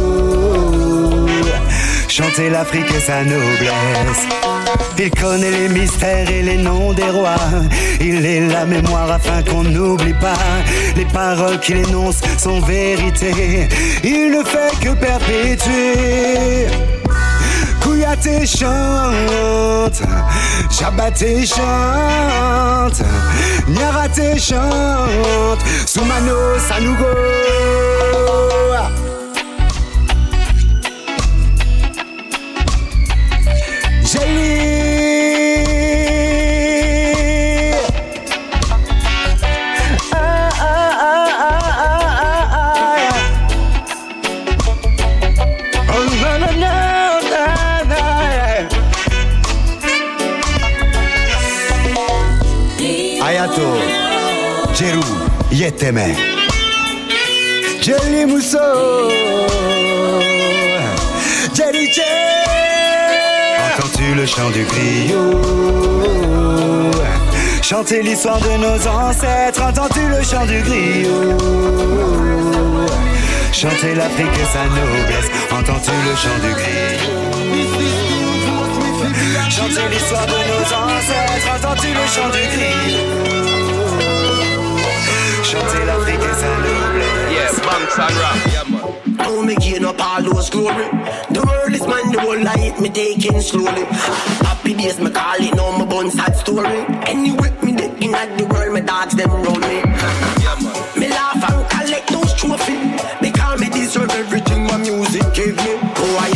Chanter l'Afrique et sa noblesse. Il connaît les mystères et les noms des rois. Il est la mémoire afin qu'on n'oublie pas. Les paroles qu'il énonce sont vérité. Il ne fait que perpétuer. Kouyaté chante, Jabaté chante, Nyaraté chante, Soumano Sanougo. Jelly Jelly Jelly. Entends-tu le chant du griot Chanter l'histoire de nos ancêtres, entends-tu le chant du griot Chanter l'Afrique et sa noblesse, entends-tu le chant du griot Chanter l'histoire de nos ancêtres, entends-tu le chant du griot Chanter l'Afrique et sa noblesse Yeah, bunks and rap, yeah man. Now me gain up all those glory. The world is mine, the whole light me taking slowly. Happy days me call it, now my bun sad story. Anyway, me the in at the world, my dogs them roll me. Me laugh and collect those trophies. Because me deserve everything my music gave me. Boy,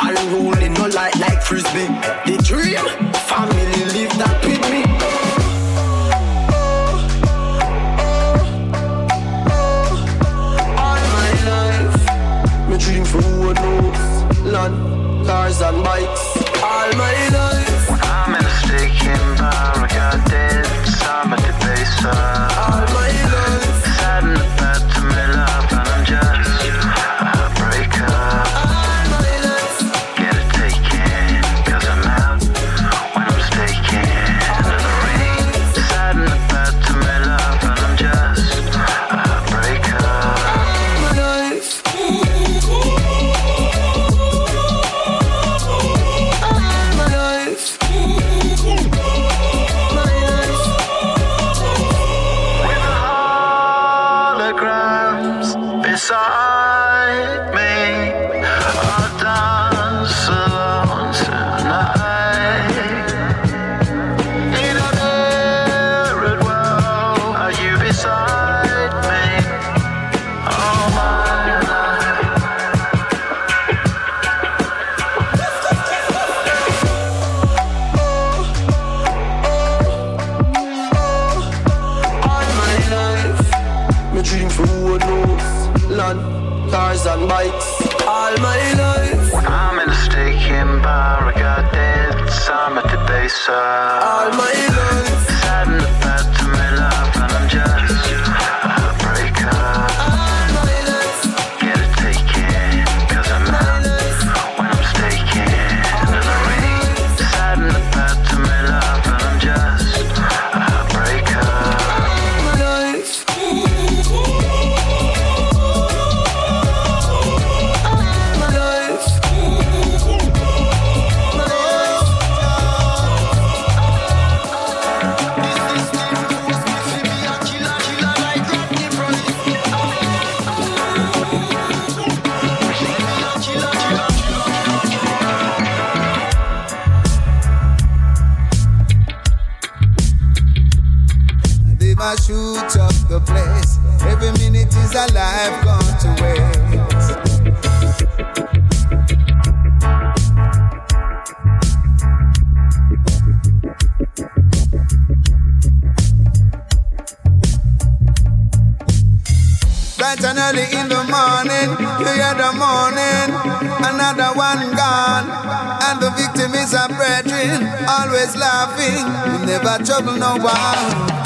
I'm rolling no light like frisbee. Always laughing, we never trouble no one.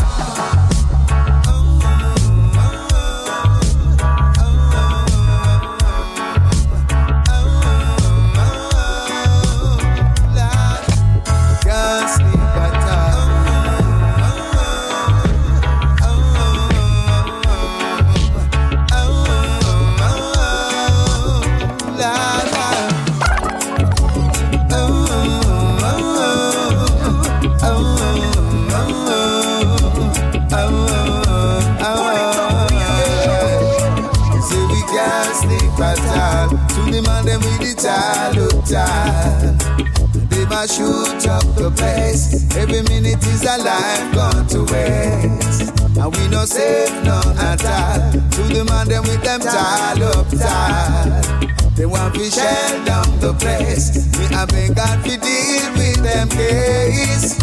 Man them with them child up child. They want to shell down the place. Me I beg God to deal with them case.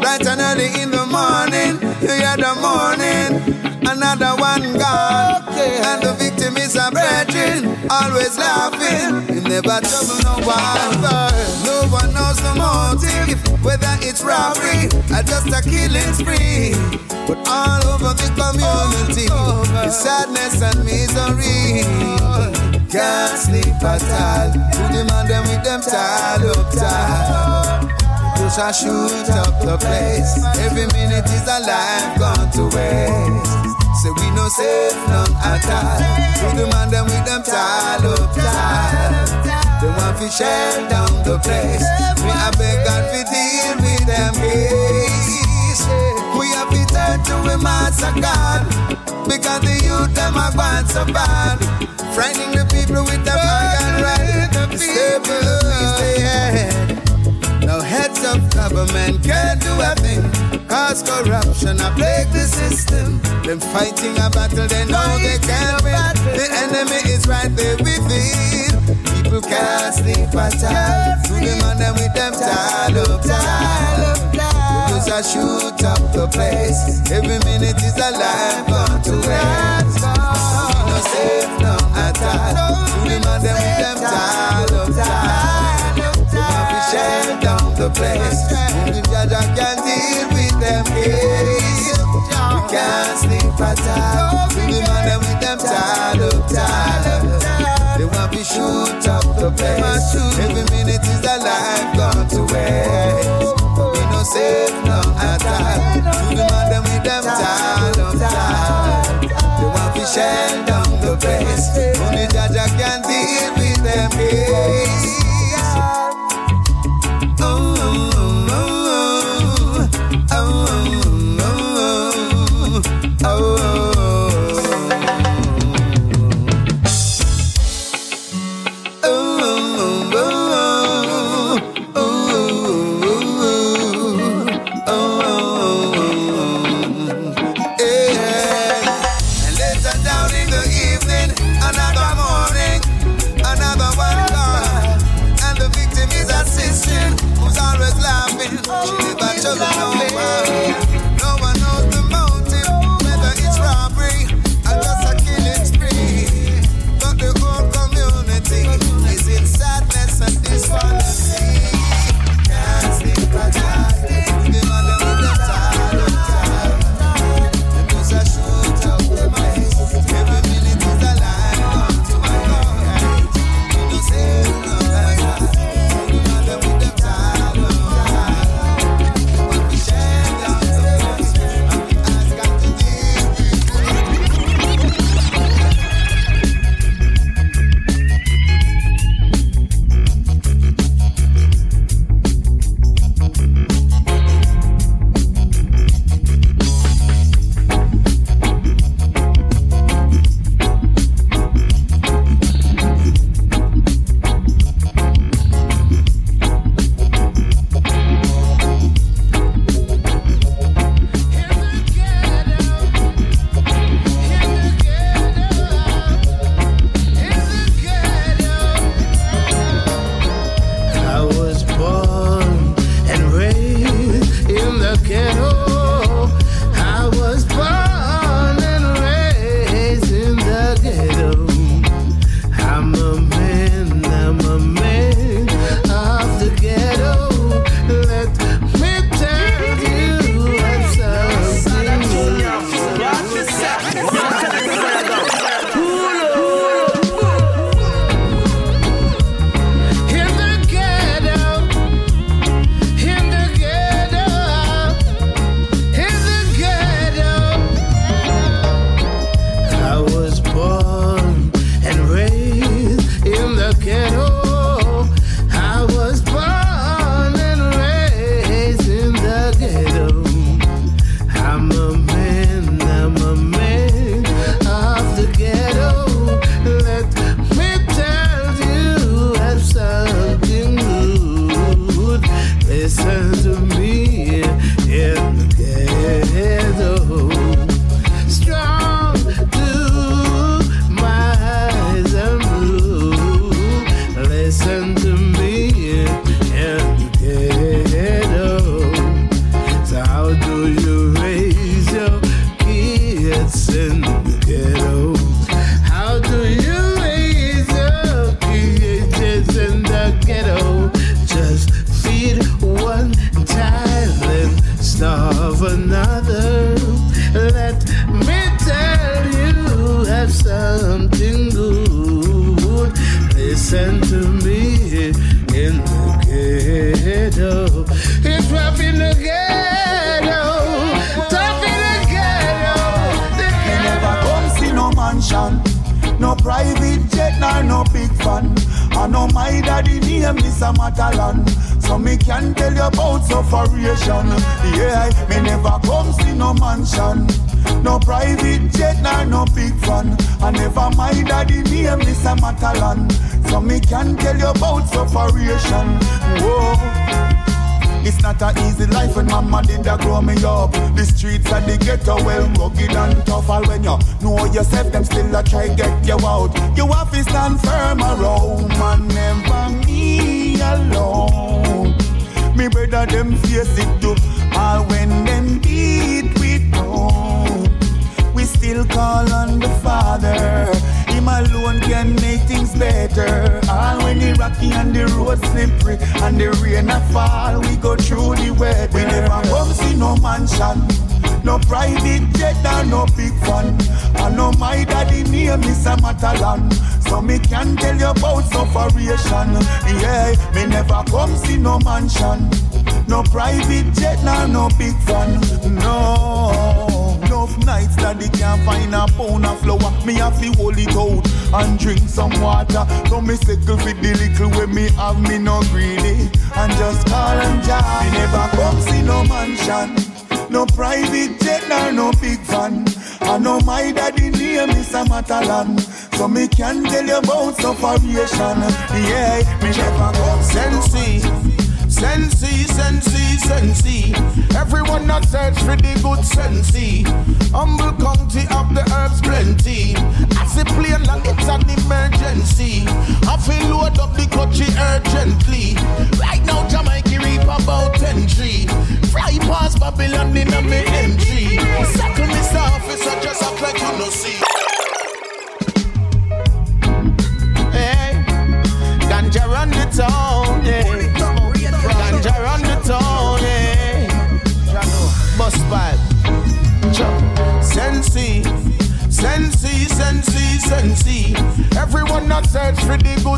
Bright and early in the morning, you hear the morning, another one gone. And the victim is a brethren, always laughing. You never trouble no one. No one knows the motive, whether it's robbery or just a killing spree. But all over the community, is sadness and misery. Can't sleep at all. To demand them with them tied up tight. Push and shoot up the place. Every minute is a life gone to waste. Say we no safe none at all. The man them with them tied up tight. They want to shell down the place. We have beg God to deal with them case. We to turn to a master God. Because the youth them are going so bad. Frightening the people with the iron right. Stay ahead. No heads of government can't do a thing. Cause corruption a plague the system. Them fighting a battle they know they can't win. The enemy is right there within. People can't sleep at all. To them and them with them tied up tight. Because I shoot up the place. Every minute is a life gone to waste. We no safe no at all. To them with them tied up tight. They want to shell down the place. Only Jah Jah can deal with them case. We can't sleep at all. The man them with them tied up tight. They want to shoot up the place. Every minute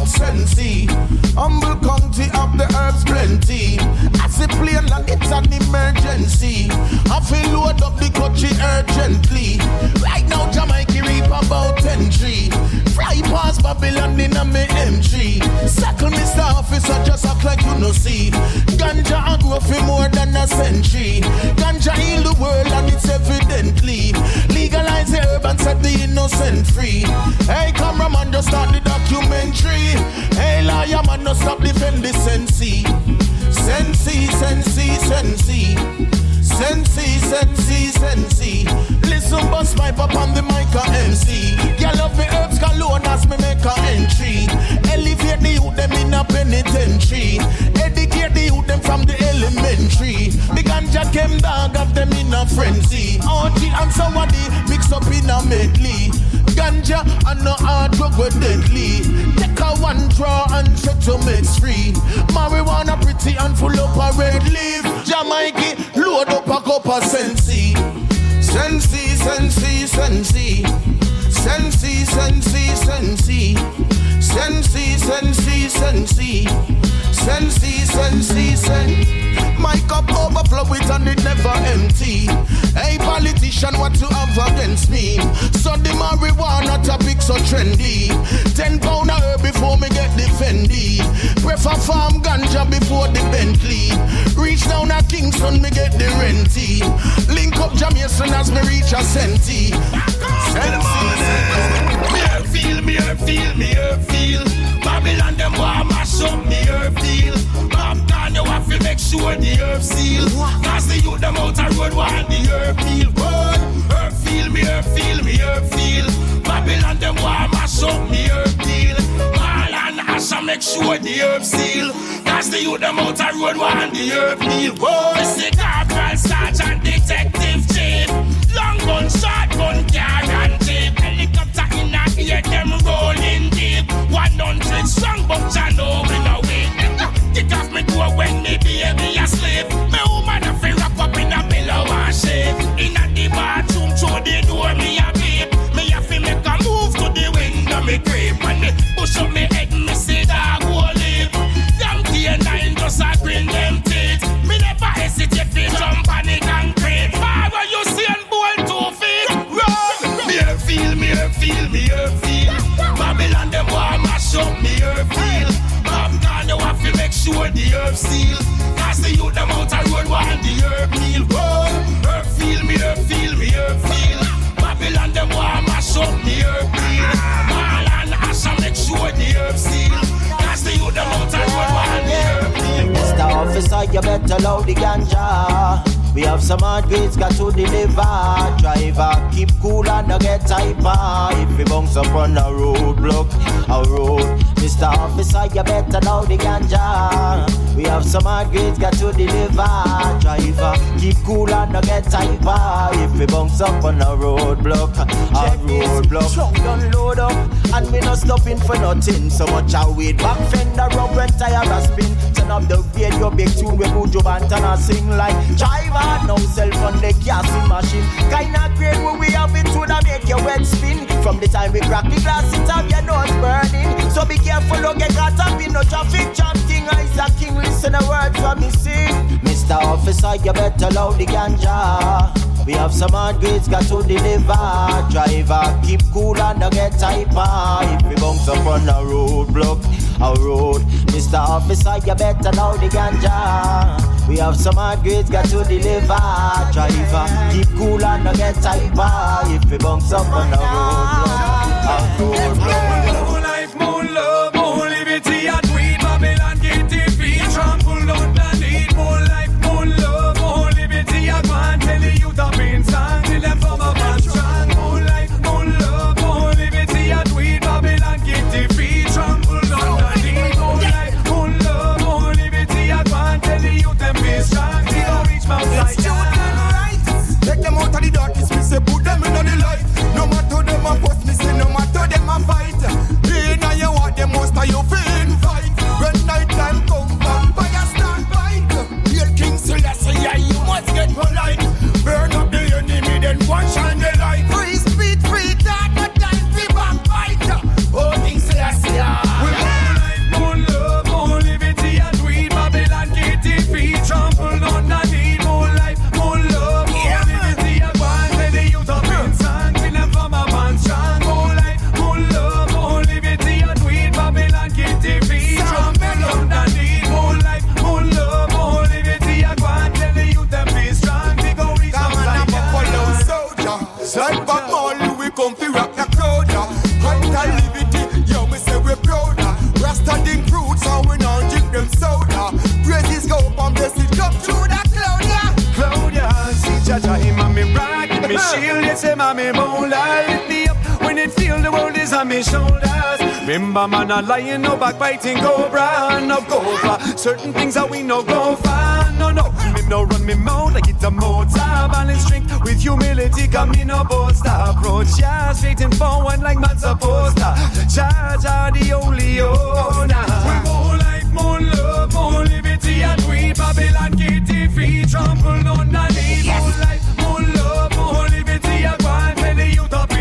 sensi. Humboldt County of the herbs plenty. It play along, it's an emergency. I feel load up the country urgently. Right now, Jamaica reap about 10 tree. Fly past Babylon in a me M3. Circle Mr. Officer, just act like you no see. Ganja a grow for more than a century. Ganja heal the world and it's evidently. Legalize the herb and set the innocent free. Hey, cameraman, just start the documentary. Hey, lawyer man, no stop defend the sensi. Sensi, sensi, sensi. Sensi, sensi, sensi. Listen, bust my pop on the mic a MC. Girl love me herbs cologne as me make a entry. Elevate the youth them in a penitentiary. Educate the youth them from the elementary. The ganja came dog of them in a frenzy. OG and somebody mix up in a medley. Ganja and no hard drug with deadly. Take a one draw and try to mix free. Marijuana pretty and full up a red leaf. Jamaica load up a cup of sensi. Sensi, sensi, sensi. Sensi, sensi, sensi. Sensi, sensi, sensi. Sensi, sensi, sensi. My cup overflow it and it never empty. Hey politician, what you have against me? So the marijuana topic so trendy. Ten pound a herb before me get the Fendi. Prefer farm ganja before the Bentley. Reach down a Kingston, me get the renty. Link up Jamaican as me reach a centi. Me feel, me feel, me feel. Babylon them want mash up me herb feel. Mom down you have to make sure the herb seal. Cause the youth them out a road want the herb feel. Boy, herb feel, me herb feel, me herb feel. Babylon them want mash up me herb deal. All and Asha make sure the herb seal. Cause the youth them out a road want the herb deal. Boy, it's the corporal, sergeant, detective, chief. Long gun, short get strong, but I know me no weak. Kick off me door when me baby asleep. Me woman a fi wrap up in a pillow and shake. In a the bathroom through the door me a babe. Me a fi make a move to the window me creep and me push up me herb seal. Cause the youth them out a road want the herb meal. Whoa, herb feel me, herb feel me, herb feel. Babylon them want mash up the herb meal. Mal and ash make sure the herb seal. Cause the youth them out a road want the herb meal. Mr. Officer, you better load the ganja. We have some hard grades got to deliver. Driver, keep cool and not get hyper. If we bounce up on a roadblock, a road. Mr. Officer, you better know the ganja. We have some hard grades got to deliver. Driver, keep cool and not get hyper. If we bounce up on a roadblock, a roadblock. Trunk done load up, and we not stopping for nothing. So much I wait back fender rub when tire a spin. Turn up the radio, big tune we put your band and I sing like driver. No cell phone, the gassing machine. Kinda great when we have it would make your wet spin. From the time we crack the glass, it have your nose burning. So be careful, don't get caught up in no traffic jam thing. Isaac King, listen the words from me sing. Mr. Officer, you better load the ganja. We have some hard grades got to deliver. Driver, keep cool and don't get hyper. If we bounce up on a roadblock, a road. Mr. Officer, you better know the ganja. We have some hard grades got to deliver. Driver, keep cool and don't get hyper. If we bounce up on a roadblock, a me shoulders. Remember, man, a lion, no backbiting, cobra, no cobra. Certain things that we no go for, no, no. Me no run me mouth like it's a motor, balance strength with humility, come me no boast approach, yeah, straight and forward like man supposed to. are the only owner. We more life, more love, more liberty, and we Babylon get it free, trample on the need. More life, more love, more liberty, and one tell the youth up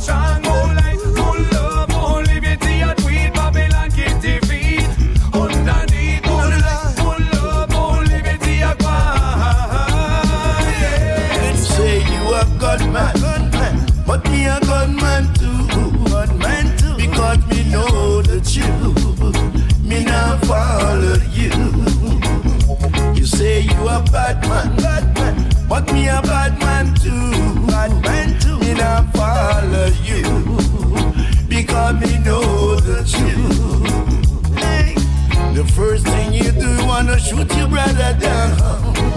strong. Shoot your brother down,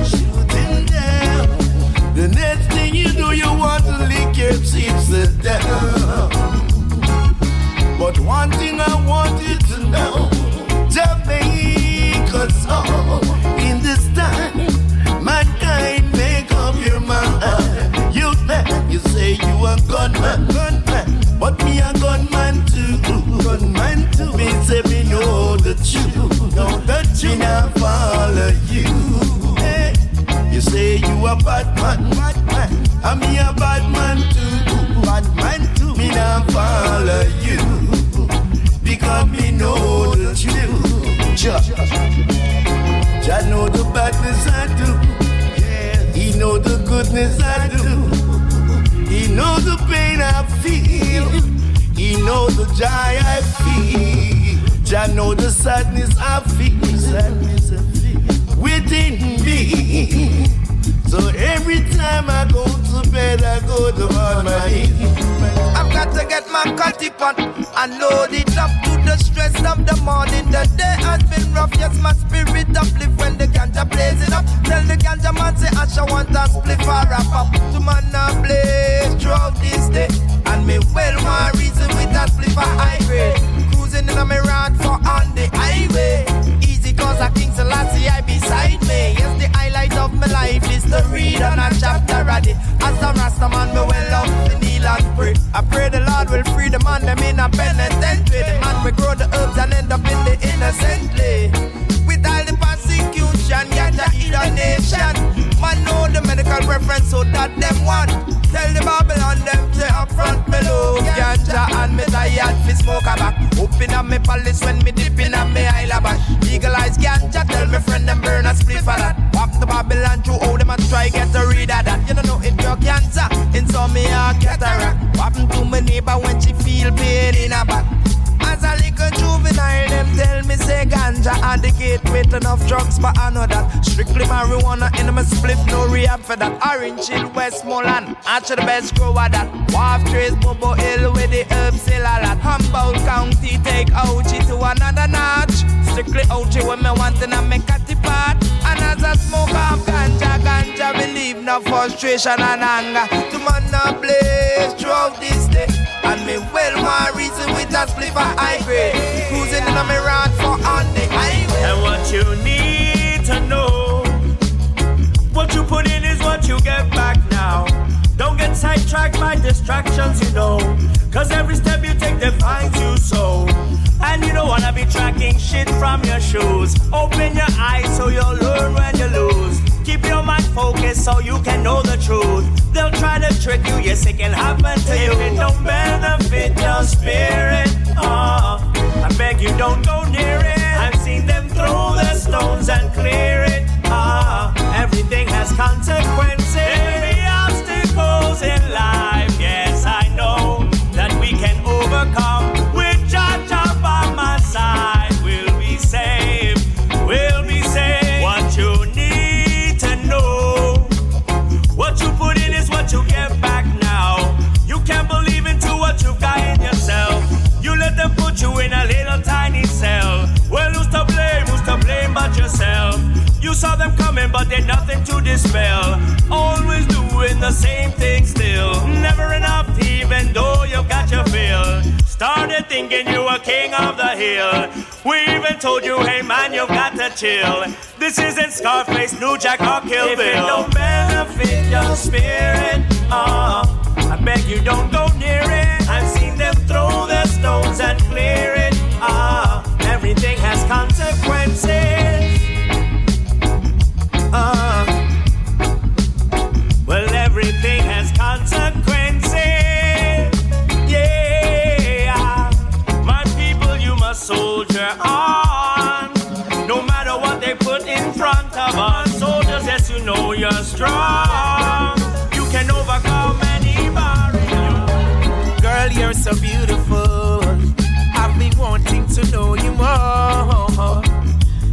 shoot him down. The next thing you do, you want to lick your sister down. But one thing I want you to know, Jamaica song in this time, mankind make up your mind. You you say you a gunman, gunman, but me a gunman too, gunman too. Me say me know the truth, Me not follow you. Hey. You say you a bad man, bad man. I'm me a bad man too, bad man too. Me not follow you because me know the truth. Jah, Jah know the badness I do. He know the goodness I do. He know the pain I feel. He know the joy I feel. Jah know the sadness I feel. Sadness I feel within me. So every time I go to bed, I go to on my knees. I've got to get my cutty pot and load it up to the stress of the morning. The day has been rough, yes, my spirit uplift when the ganja blazing up. Tell the ganja man say Asha want a split for wrap up. To man a blaze throughout this day. And me well want reason with that split for high grade. Cruising in a me rod for on the highway. Easy cause a King Selassie I beside me. Yes, the highlight of my life is to read on a chapter of it. As a Rasta man, me well love to kneel and pray. I pray the Lord will free the man them in a penitentiary. The man we grow the herbs and end up in the innocently. With all the persecution, eat a nation. Medical reference so that them want. Tell the Babylon them to up front me love ganja and me tired fi smoke a back. Open up me palace when me dipping up me Isla bash. Legalize ganja, tell me friend them burn a split for that. Walk the Babylon through all them and try get a read of that. You don't know it cure cancer, insomnia, cataract. What happened to my neighbor when she feel pain in her back? As a little juvenile, them tell me say ganja and the enough drugs, but I know that strictly marijuana in my split, no rehab for that. Orange Hill, Westmoreland, actually the best grower that. Wharf Trace, Bobo Hill with the herbs still a lot. Humboldt County take Ouchie to another notch. Strictly Ouchie when me want to make a part. And as I smoke off ganja, ganja believe no frustration and anger. To man a blaze throughout this day. Me well my reason with a split for high grade. Cruising in a rod for on the highway. And what you need to know, what you put in is what you get back now. Don't get sidetracked by distractions, you know. Cause every step you take defines you so. And you don't wanna be tracking shit from your shoes. Open your eyes so you'll learn when you lose. Focused so you can know the truth. They'll try to trick you, yes, it can happen to you. It don't benefit your spirit, oh, I beg you don't go near it. I've seen them throw the stones and clear it. Ah, everything has consequences. Every obstacles in life, put you in a little tiny cell. Well, who's to blame? Who's to blame but yourself? You saw them coming, but they're nothing to dispel. Always doing the same thing still. Never enough, even though you got your fill. Started thinking you were king of the hill. We even told you, hey man, you've got to chill. This isn't Scarface, New Jack, or Kill If Bill. it don't benefit your spirit, uh, I beg you don't go near it. Throw the stones and clear it. Ah, everything has consequences. Uh, well, everything has consequences. Yeah, my people, you must soldier on. No matter what they put in front of us, soldiers, yes, you know you're strong. So beautiful. I've been wanting to know you more.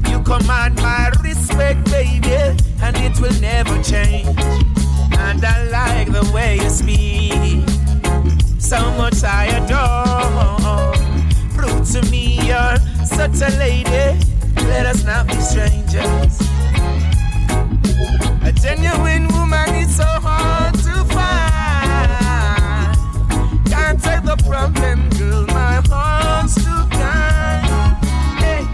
You command my respect, baby, and it will never change. And I like the way you speak. So much I adore. Prove to me you're such a lady. Let us not be strangers. A genuine woman is so hard problem, girl. My heart's too kind. Hey,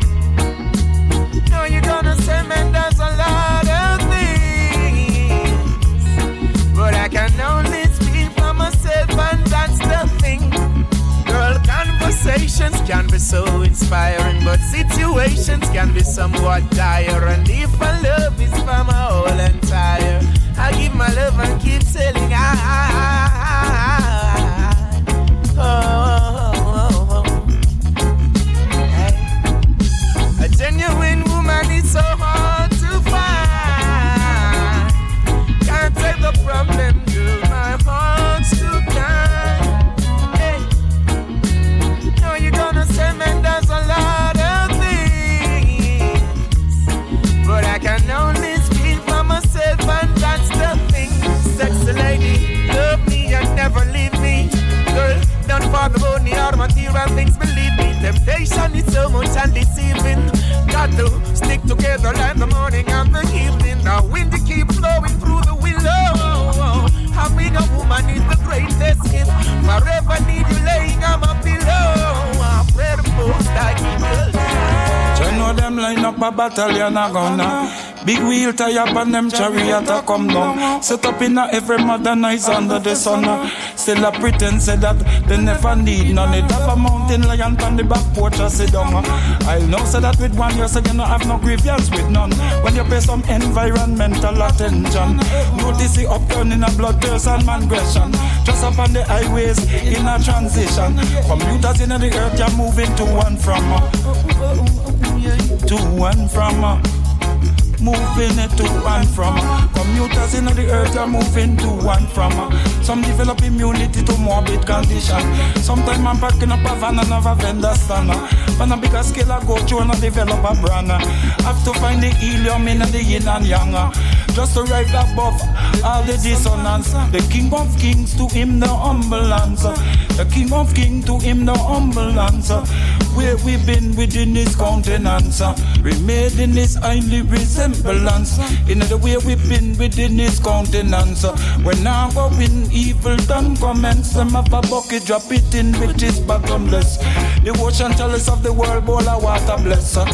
no, you're gonna say, man, there's a lot of things, but I can only speak for myself, and that's the thing. Girl, conversations can be so inspiring, but situations can be somewhat dire. And if my love is for my whole entire, I give my love and keep telling I. Oh, deceiving. Got to stick together like the morning and the evening. The wind keep flowing through the willow. Having a woman is the greatest gift. Forever need you laying on my pillow. I pray the most I keep you. Know them line up a battalion a gunner. Big wheel tie up on them chariot a come down. Set up in a every mother modernize under the sun. Still a pretend say that they never need none. It have a mountain lion on the back porch a sit down. I know say that with one year so you no have no graveyards with none. When you pay some environmental attention, notice the upturn in a bloodthirst and migration. Just up on the highways in a transition. Commuters in the earth you're moving to and from. To and from. Moving it to and from. Commuters in the earth are moving to and from. Some develop immunity to morbid condition. Sometimes I'm packing up a van and have a vendor stand. On a bigger scale, I go through and I develop a brand. Have to find the helium in the yin and yang. Just to rise above all the dissonance. The King of Kings to him the humble answer. The King of Kings to him the humble answer. Where we been within his countenance. Uh. We made in his highly resemblance. In the way we been within his countenance. Uh. When now going evil done commence. Them have a bucket, drop it in which is bottomless. The ocean tell us of the world, bowl of water bless. Uh.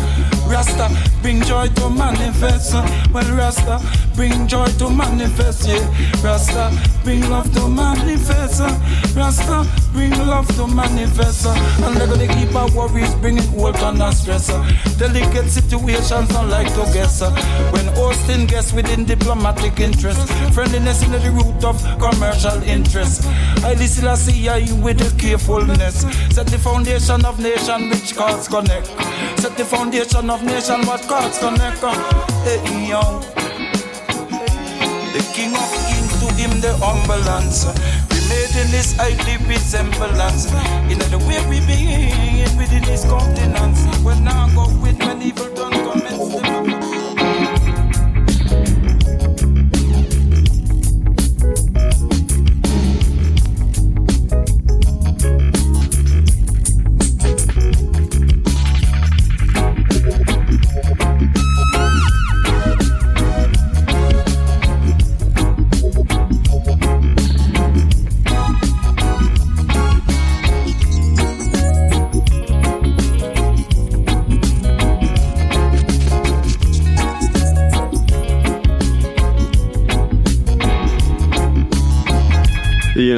Rasta, bring joy to manifest. Well, Rasta, bring joy to manifest. Yeah, Rasta, bring love to manifest. Rasta, bring love to manifest. And they're gonna keep our worries, bringing hope and stress. Delicate situations, not like to guess. When hosting guests within diplomatic interest, friendliness in the root of commercial interest. I listen, I see I with the carefulness. Set the foundation of nation which cause connect. Set the foundation of nation what cause connect. Hey, yo. The king of kings to him the humble answer. We made in this highly resemblance. In the way we begin within his countenance. When now go with when evil done commence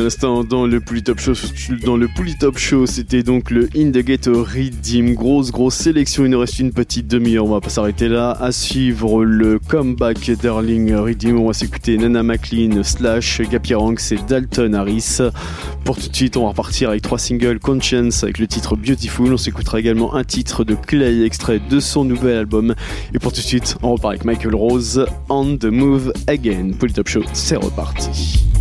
l'instant, dans le Polytop Show, dans le Show, c'était donc le In the Ghetto Redeem. Grosse, grosse sélection. Il nous reste une petite demi-heure. On va pas s'arrêter là. À suivre le comeback d'Erling Redeem. On va s'écouter Nana McLean slash Gapiranx et Dalton Harris. Pour tout de suite, on va repartir avec trois singles Conscience avec le titre Beautiful. On s'écoutera également un titre de Clay extrait de son nouvel album. Et pour tout de suite, on repart avec Michael Rose On the Move Again. Polytop Show, c'est reparti.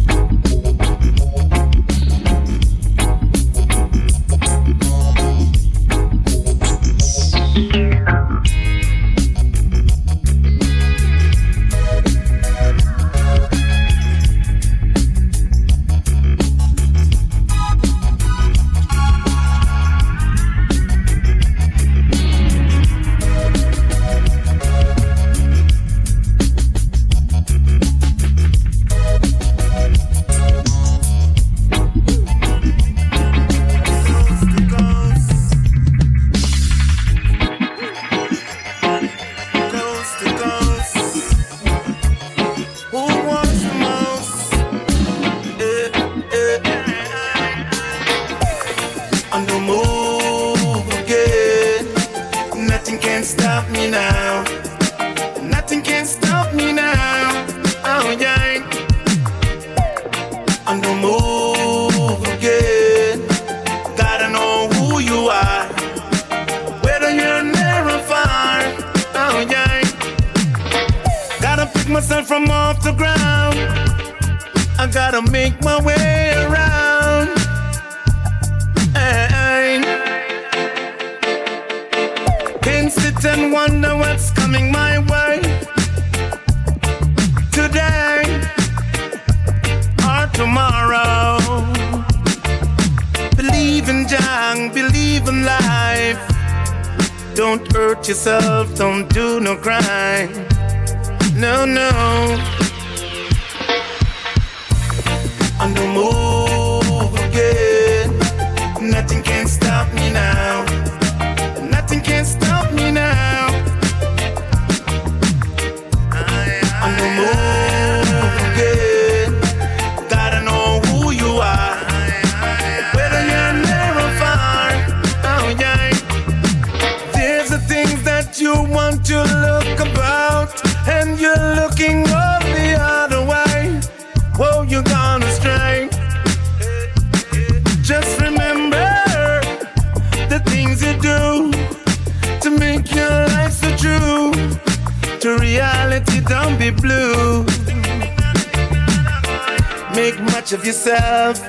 much of yourself.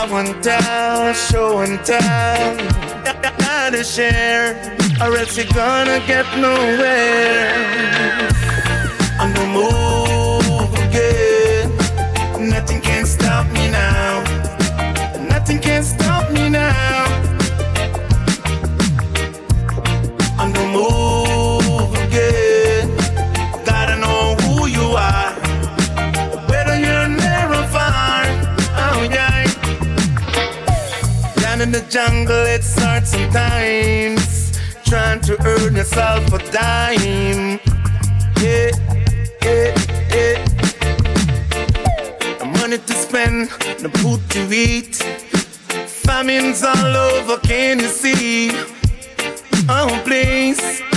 I want to show and tell. Gotta share, or else you're gonna get nowhere. I'm the move. in the jungle, it's hard sometimes. Trying to earn yourself a dime. Yeah, yeah, yeah. The money to spend, the food to eat. Famines all over, can you see? Oh, please.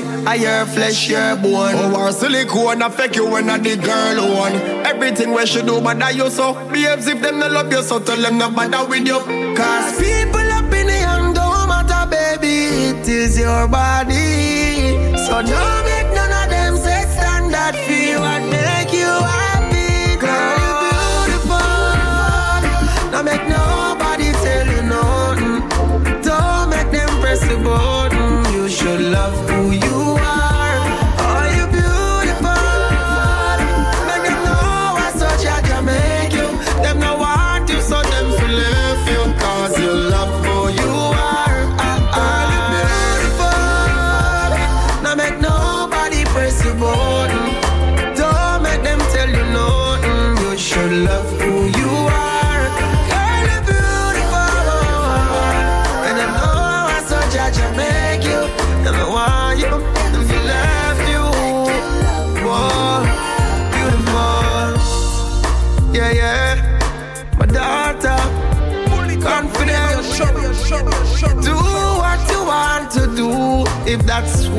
body, I your flesh, your bone. Oh, our silicone affect you when I the girl one. Everything where she do, but that you so. Behaves if them no love you, so tell them no bother with you. Cause people up in the hand don't matter, baby. It is your body. So don't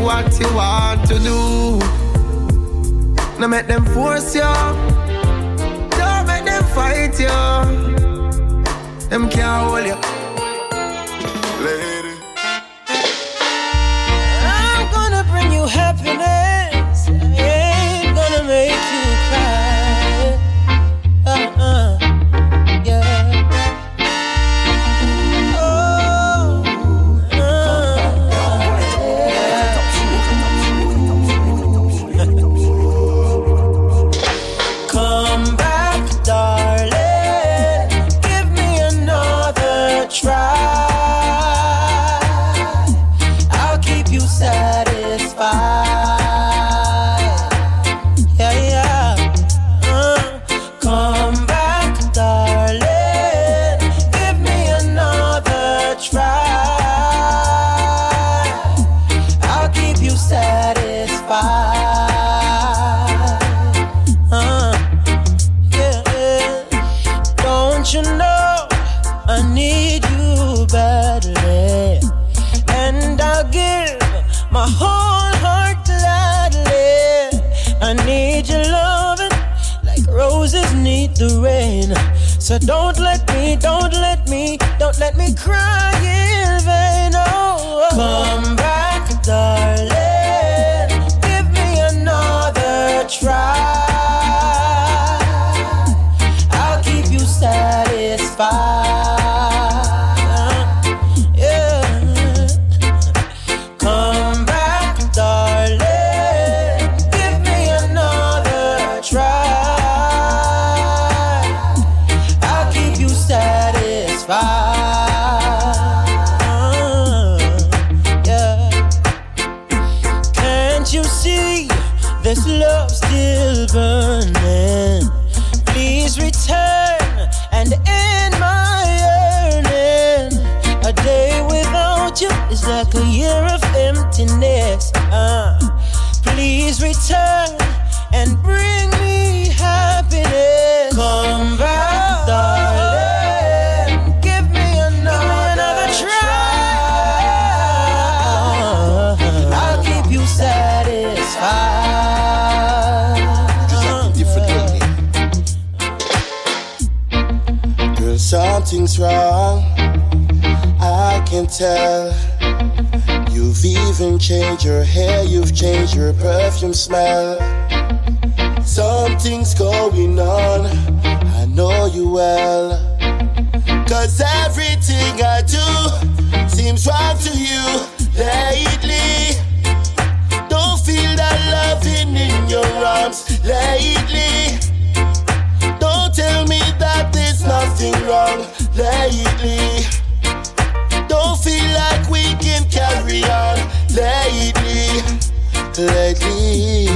what you want to do. Now make them force you. Don't make them fight you. Them can't hold you. Something's wrong. I can tell. You've even changed your hair, you've changed your perfume smell. Something's going on, I know you well. Cause everything I do seems wrong to you lately. Don't feel that loving in your arms lately. Nothing wrong lately. Don't feel like we can carry on lately, lately.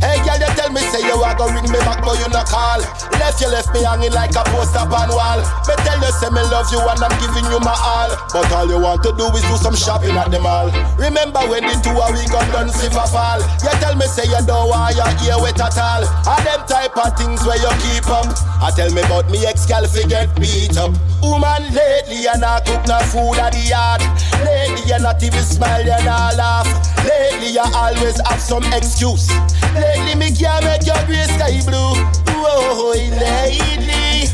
Hey, girl, you tell me you are gonna ring me back, but you not call. Left you left me hanging like a poster on wall. Me tell you say me love you and I'm giving you my all, but all you want to do is do some shopping at the mall. Remember when the two of we got done silver fall? You tell me say you don't want your ear wet at all. All them type of things where you keep up. I tell me about me ex-gal fi get beat up. Woman lately you not cook no food at the yard. Lately you not even smile, you not laugh. Lately you always have some excuse. Lately me can't make your gray sky blue. Whoa, lately.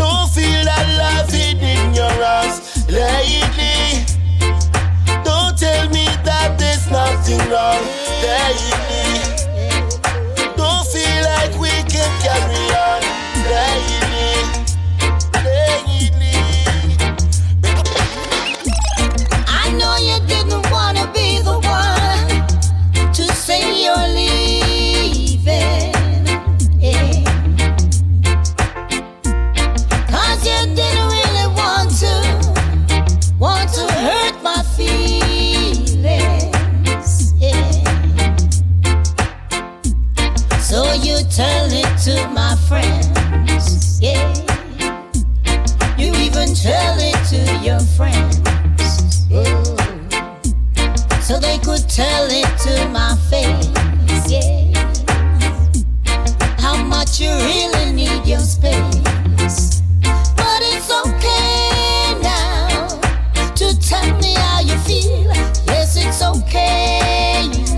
Don't feel that loving in your arms. Lately. Don't tell me that there's nothing wrong. Lately. Don't feel like we can carry on. Lately. Lately. I know you didn't wanna be the one to say you're leaving. To my friends. Yeah. You even tell it to your friends. So they could tell it to my face, yeah. How much you really need your space. But it's okay now to tell me how you feel. Yes, it's okay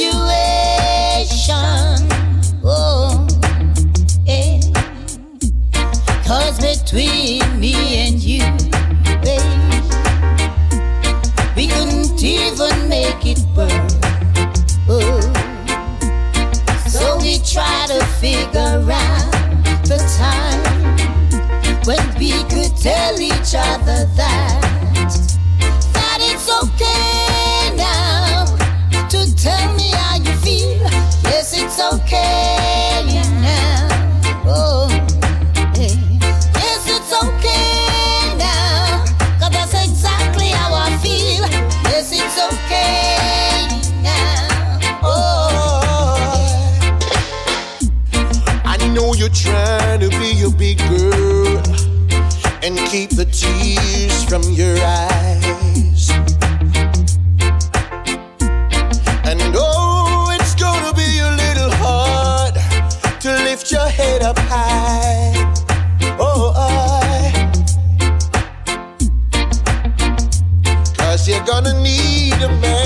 infatuation? Oh, yeah. Cause between me and you, babe, we couldn't even make it work. Oh. So we try to figure out the time when we could tell each other that that it's okay keep the tears from your eyes. Up high. Oh. Cause you're gonna need a man.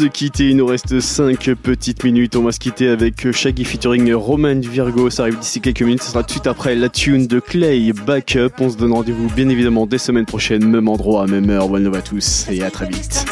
se quitter. Il nous reste 5 petites minutes. On va se quitter avec Shaggy featuring Roman Virgo. Ça arrive d'ici quelques minutes. Ce sera tout de suite après la tune de Clay Backup. On se donne rendez-vous bien évidemment dès semaines prochaines, même endroit, même heure. Bonne nouvelle à tous et à très vite.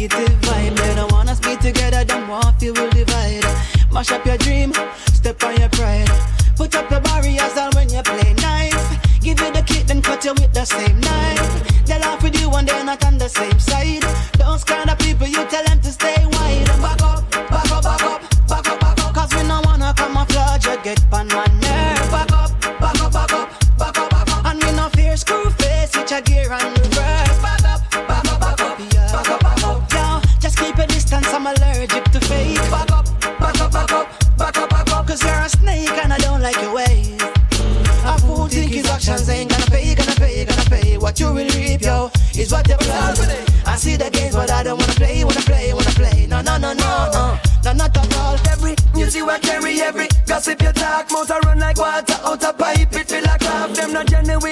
you do. no not at all. Every news you carry, every gossip you talk, Motor run like water out a pipe. It feel like love. them not genuine